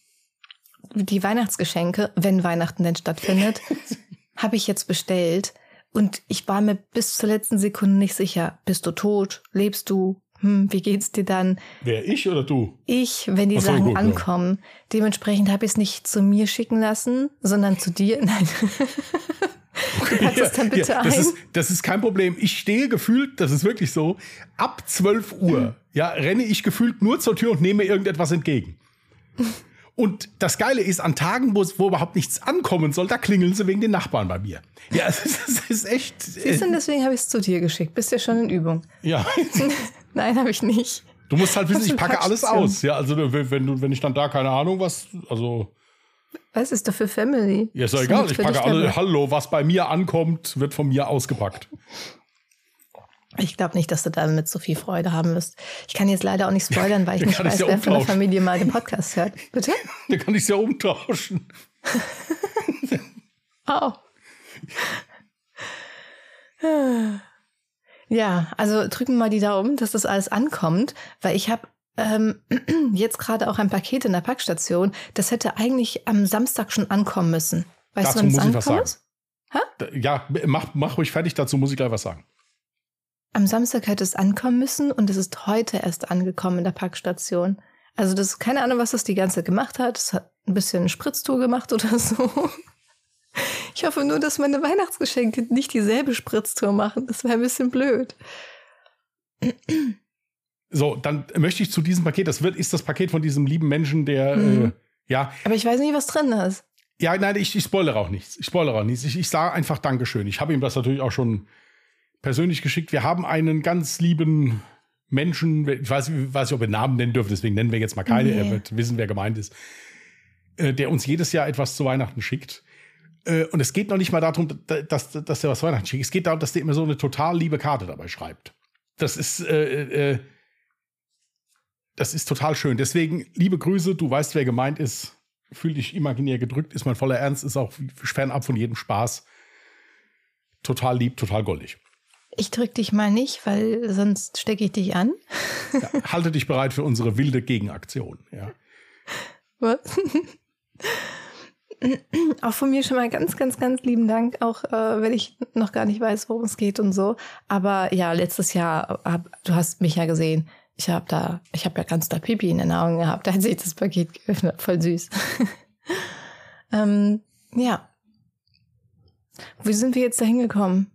die Weihnachtsgeschenke, wenn Weihnachten denn stattfindet, habe ich jetzt bestellt. Und ich war mir bis zur letzten Sekunde nicht sicher. Bist du tot? Lebst du? Hm, wie geht's dir dann? Wer, ich oder du? Ich, wenn die Ach Sachen gut, ja. ankommen. Dementsprechend habe ich es nicht zu mir schicken lassen, sondern zu dir. Nein. Packst es dann bitte Ja, das, ein. ist, das ist kein Problem. Ich stehe gefühlt, das ist wirklich so, ab 12 Uhr, ja, renne ich gefühlt nur zur Tür und nehme irgendetwas entgegen. Und das Geile ist, an Tagen, wo, wo überhaupt nichts ankommen soll, da klingeln sie wegen den Nachbarn bei mir. Ja, es ist, es ist echt. Siehst du, deswegen habe ich es zu dir geschickt. Bist ja schon in Übung. ja. Nein, habe ich nicht. Du musst halt wissen, ich packe alles aus. Ja, also wenn, wenn du, wenn ich dann da keine Ahnung was, also Was ist doch für Family? ja, ist doch egal. nicht Ich packe alle. Hallo, was bei mir ankommt, wird von mir ausgepackt. Ich glaube nicht, dass du damit so viel Freude haben wirst. Ich kann jetzt leider auch nicht spoilern, weil ich nicht weiß, ja wer von der. Familie mal den Podcast hört. Bitte? Da kann ich es ja umtauschen. Oh. Ja, also drücken wir mal die Daumen, dass das alles ankommt, weil ich habe ähm, jetzt gerade auch ein Paket in der Packstation. Das hätte eigentlich am Samstag schon ankommen müssen. Weißt Dazu du, wann muss ich was sagen. ist? Ja, mach, mach ruhig fertig, dazu muss ich gleich was sagen. Am Samstag hätte es ankommen müssen und es ist heute erst angekommen in der Packstation. Also das ist keine Ahnung, was das die ganze Zeit gemacht hat. Es hat ein bisschen Spritztour gemacht oder so. Ich hoffe nur, dass meine Weihnachtsgeschenke nicht dieselbe Spritztour machen. Das wäre ein bisschen blöd. So, dann möchte ich zu diesem Paket, das wird, ist das Paket von diesem lieben Menschen, der, Mhm. äh, ja, Aber ich weiß nicht, was drin ist. ja, nein, ich, ich spoilere auch nichts. Ich spoilere auch nichts. Ich, ich sage einfach Dankeschön. Ich habe ihm das natürlich auch schon persönlich geschickt. Wir haben einen ganz lieben Menschen, ich weiß, ich weiß nicht, ob wir Namen nennen dürfen, deswegen nennen wir jetzt mal keine, Nee. er wird wissen, wer gemeint ist, äh, der uns jedes Jahr etwas zu Weihnachten schickt. Äh, Und es geht noch nicht mal darum, da- dass, dass der was Weihnachten schickt. Es geht darum, dass der immer so eine total liebe Karte dabei schreibt. Das ist, äh, äh, das ist total schön. Deswegen, liebe Grüße, du weißt, wer gemeint ist. Fühl dich imaginär gedrückt, ist mein voller Ernst, ist auch fernab von jedem Spaß. Total lieb, total goldig. Ich drück dich mal nicht, weil sonst stecke ich dich an. Ja, halte dich bereit für unsere wilde Gegenaktion. Ja. Was? Auch von mir schon mal ganz, ganz, ganz lieben Dank, auch äh, wenn ich noch gar nicht weiß, worum es geht und so. Aber ja, letztes Jahr, hab, du hast mich ja gesehen. Ich habe da, ich habe ja ganz da Pipi in den Augen gehabt, als ich das Paket geöffnet habe. Voll süß. ähm, ja. Wie sind wir jetzt da hingekommen?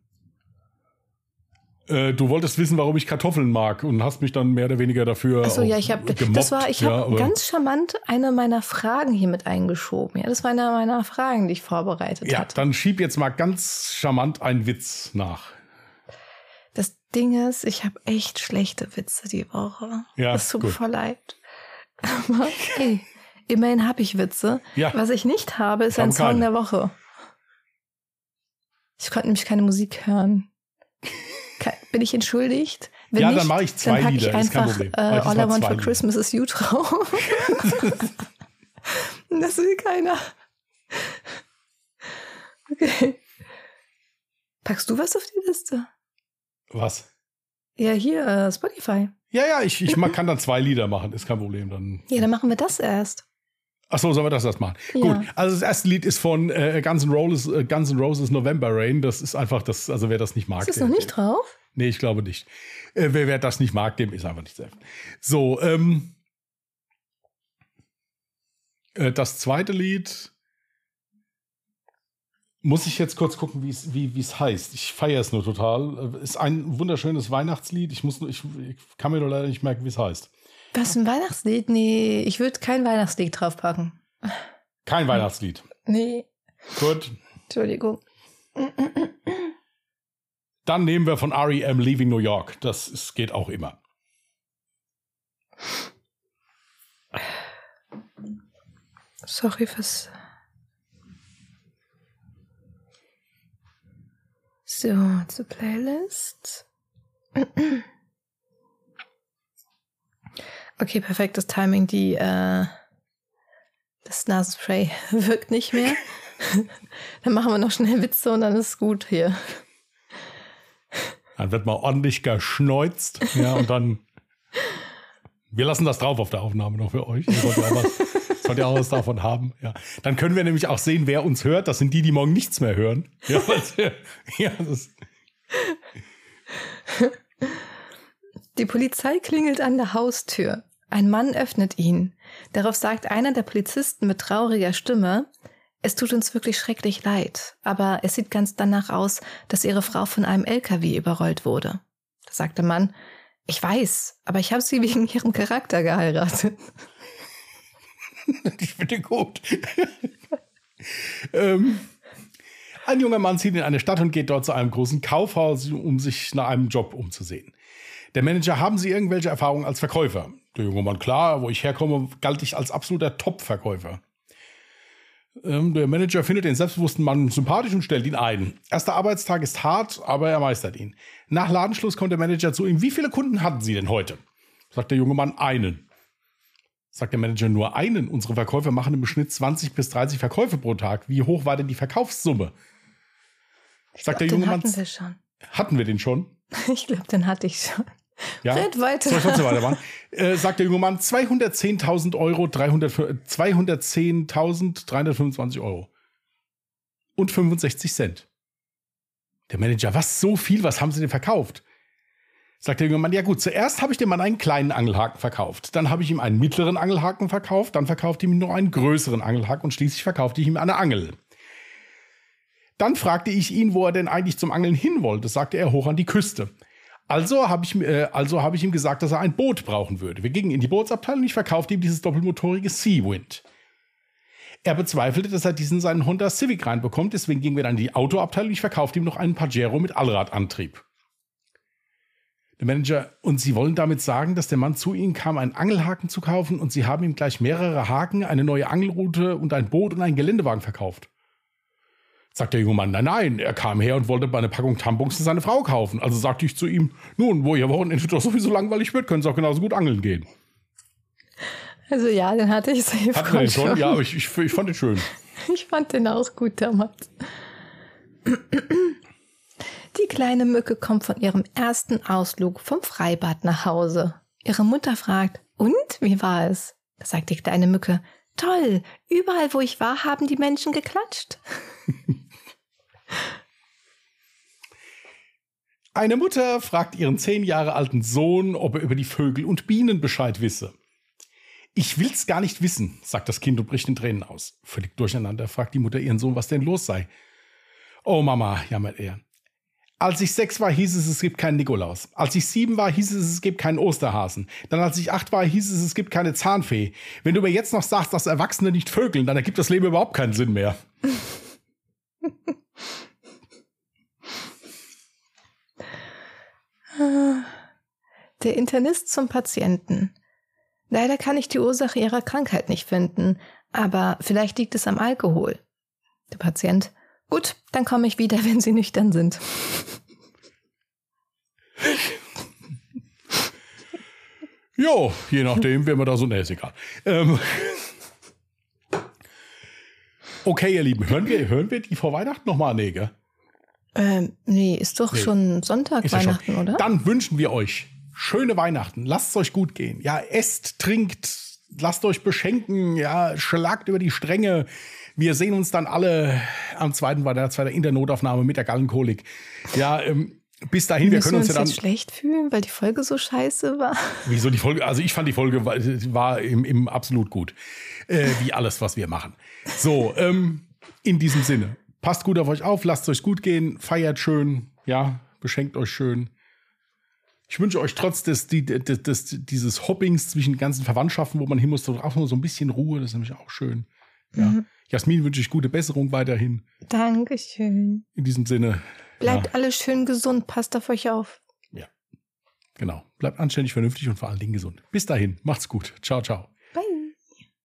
Äh, du wolltest wissen, warum ich Kartoffeln mag und hast mich dann mehr oder weniger dafür. Achso, auch ja, ich habe, das war, ich ja, habe ganz charmant eine meiner Fragen hier mit eingeschoben. Ja, das war eine meiner Fragen, die ich vorbereitet Ja, hatte. dann schieb jetzt mal ganz charmant einen Witz nach. Das Ding ist, ich habe echt schlechte Witze die Woche. Ja, das tut mir voll leid. Aber hey, immerhin habe ich Witze. Ja. Was ich nicht habe, ist ein Song keine. der Woche. Ich konnte nämlich keine Musik hören. Bin ich entschuldigt? Wenn Ja, nicht, dann mach ich zwei pack Lieder, Ich ist kein einfach Problem. äh, All I Want for. Christmas is You drauf. das will keiner. Okay. Packst du was auf die Liste? Was? Ja, hier, äh, Spotify. Ja, ja, ich, ich kann dann zwei Lieder machen, ist kein Problem. Dann. Ja, dann machen wir das erst. Ach so, sollen wir das erst machen? Ja. Gut, also das erste Lied ist von äh, Guns, N' Roses, äh, Guns N' Roses November Rain. Das ist einfach das, also wer das nicht mag. Ist das noch nicht drauf? Nee, ich glaube nicht. Äh, wer, wer das nicht mag, dem ist einfach nicht selbst. So, ähm, äh, das zweite Lied muss ich jetzt kurz gucken, wie es wie, es heißt. Ich feiere es nur total. Äh, Ist ein wunderschönes Weihnachtslied. Ich, muss, nur- ich, ich kann mir nur leider nicht merken, wie es heißt. Was, ein Weihnachtslied? Nee, ich würde kein Weihnachtslied draufpacken. Kein Weihnachtslied. Nee, Gut. Entschuldigung. Dann nehmen wir von REM Leaving New York. Das ist, geht auch immer. Sorry fürs. So, zur Playlist. Okay, perfektes Timing. Die, äh, das Nasenspray wirkt nicht mehr. dann machen wir noch schnell Witze und dann ist es gut hier. Dann wird mal ordentlich geschneuzt. Ja, und dann. Wir lassen das drauf auf der Aufnahme noch für euch. Ihr sollt ja auch was, sollt ja auch was davon haben. Ja. Dann können wir nämlich auch sehen, wer uns hört. Das sind die, die morgen nichts mehr hören. Ja, weil- ja das, Die Polizei klingelt an der Haustür. Ein Mann öffnet ihn. Darauf sagt einer der Polizisten mit trauriger Stimme, es tut uns wirklich schrecklich leid, aber es sieht ganz danach aus, dass Ihre Frau von einem LKW überrollt wurde. Da sagt der Mann, ich weiß, aber ich habe sie wegen ihrem Charakter geheiratet. ich finde gut. ähm, ein junger Mann zieht in eine Stadt und geht dort zu einem großen Kaufhaus, um sich nach einem Job umzusehen. Der Manager, haben Sie irgendwelche Erfahrungen als Verkäufer? Der junge Mann, klar, wo ich herkomme, galt ich als absoluter Top-Verkäufer. Ähm, der Manager findet den selbstbewussten Mann sympathisch und stellt ihn ein. Erster Arbeitstag ist hart, aber er meistert ihn. Nach Ladenschluss kommt der Manager zu ihm. Wie viele Kunden hatten Sie denn heute? Sagt der junge Mann, einen. Sagt der Manager, nur einen. Unsere Verkäufer machen im Schnitt 20 bis 30 Verkäufe pro Tag. Wie hoch war denn die Verkaufssumme? Sagt der den junge Mann, hatten wir schon. hatten wir den schon? Ich glaube, den hatte ich schon. Ja. Red weiter. Soll ich trotzdem weitermachen? Äh, sagt der junge Mann, 210.000 Euro, 300, 210.325 Euro. Und 65 Cent. Der Manager, was so viel, was haben Sie denn verkauft? Sagt der junge Mann, ja gut, zuerst habe ich dem Mann einen kleinen Angelhaken verkauft. Dann habe ich ihm einen mittleren Angelhaken verkauft. Dann verkaufte ich ihm noch einen größeren Angelhaken und schließlich verkaufte ich ihm eine Angel. Dann fragte ich ihn, wo er denn eigentlich zum Angeln hin wollte. Sagte er hoch an die Küste. Also habe ich, äh, also habe ich ihm gesagt, dass er ein Boot brauchen würde. Wir gingen in die Bootsabteilung und ich verkaufte ihm dieses doppelmotorige Seawind. Er bezweifelte, dass er diesen seinen Honda Civic reinbekommt, deswegen gingen wir dann in die Autoabteilung und ich verkaufte ihm noch einen Pajero mit Allradantrieb. Der Manager, und Sie wollen damit sagen, dass der Mann zu Ihnen kam, einen Angelhaken zu kaufen und Sie haben ihm gleich mehrere Haken, eine neue Angelroute und ein Boot und einen Geländewagen verkauft. Sagt der junge Mann, nein, nein, er kam her und wollte bei einer Packung Tampons für seine Frau kaufen. Also sagte ich zu ihm, nun, wo ihr Wochenende doch sowieso langweilig wird, können Sie auch genauso gut angeln gehen. Also ja, den hatte ich safe Hatten den schon. schon? Ja, aber ich, ich, ich fand den schön. Ich fand den auch gut damals. Die kleine Mücke kommt von ihrem ersten Ausflug vom Freibad nach Hause. Ihre Mutter fragt, und wie war es? Da sagt die kleine Mücke, toll, überall wo ich war, haben die Menschen geklatscht. Eine Mutter fragt ihren zehn Jahre alten Sohn, ob er über die Vögel und Bienen Bescheid wisse. Ich will's gar nicht wissen, sagt das Kind und bricht in Tränen aus. Völlig durcheinander fragt die Mutter ihren Sohn, was denn los sei. Oh Mama, jammert er. Als ich sechs war, hieß es, es gibt keinen Nikolaus. Als ich sieben war, hieß es, es gibt keinen Osterhasen. Dann als ich acht war, hieß es, es gibt keine Zahnfee. Wenn du mir jetzt noch sagst, dass Erwachsene nicht vögeln, dann ergibt das Leben überhaupt keinen Sinn mehr. Der Internist zum Patienten. Leider kann ich die Ursache ihrer Krankheit nicht finden, aber vielleicht liegt es am Alkohol. Der Patient. Gut, dann komme ich wieder, wenn Sie nüchtern sind. Jo, je nachdem, wer man da so, ist egal. Ähm, okay, ihr Lieben, hören wir, hören wir die vor Weihnachten nochmal? Nee, gell? Ähm, nee, ist doch Nee. schon Sonntag Ist ja Weihnachten, schon. oder? Dann wünschen wir euch schöne Weihnachten. Lasst es euch gut gehen. Ja, esst, trinkt, lasst euch beschenken, ja, schlagt über die Stränge. Wir sehen uns dann alle am zweiten zweite in der Notaufnahme mit der Gallenkolik. Ja, ähm, bis dahin, wir können uns, uns ja dann jetzt schlecht fühlen, weil die Folge so scheiße war. Wieso die Folge? Also ich fand die Folge war, war im, im absolut gut, äh, wie alles, was wir machen. So, ähm, in diesem Sinne, passt gut auf euch auf, lasst es euch gut gehen, feiert schön, ja, beschenkt euch schön. Ich wünsche euch trotz des, des, des, dieses Hoppings zwischen ganzen Verwandtschaften, wo man hin muss, auch nur so ein bisschen Ruhe. Das ist nämlich auch schön. Ja. Mhm. Jasmin wünsche ich gute Besserung weiterhin. Dankeschön. In diesem Sinne. Bleibt ja. alle schön gesund. Passt auf euch auf. Ja. Genau. Bleibt anständig, vernünftig und vor allen Dingen gesund. Bis dahin. Macht's gut. Ciao, ciao.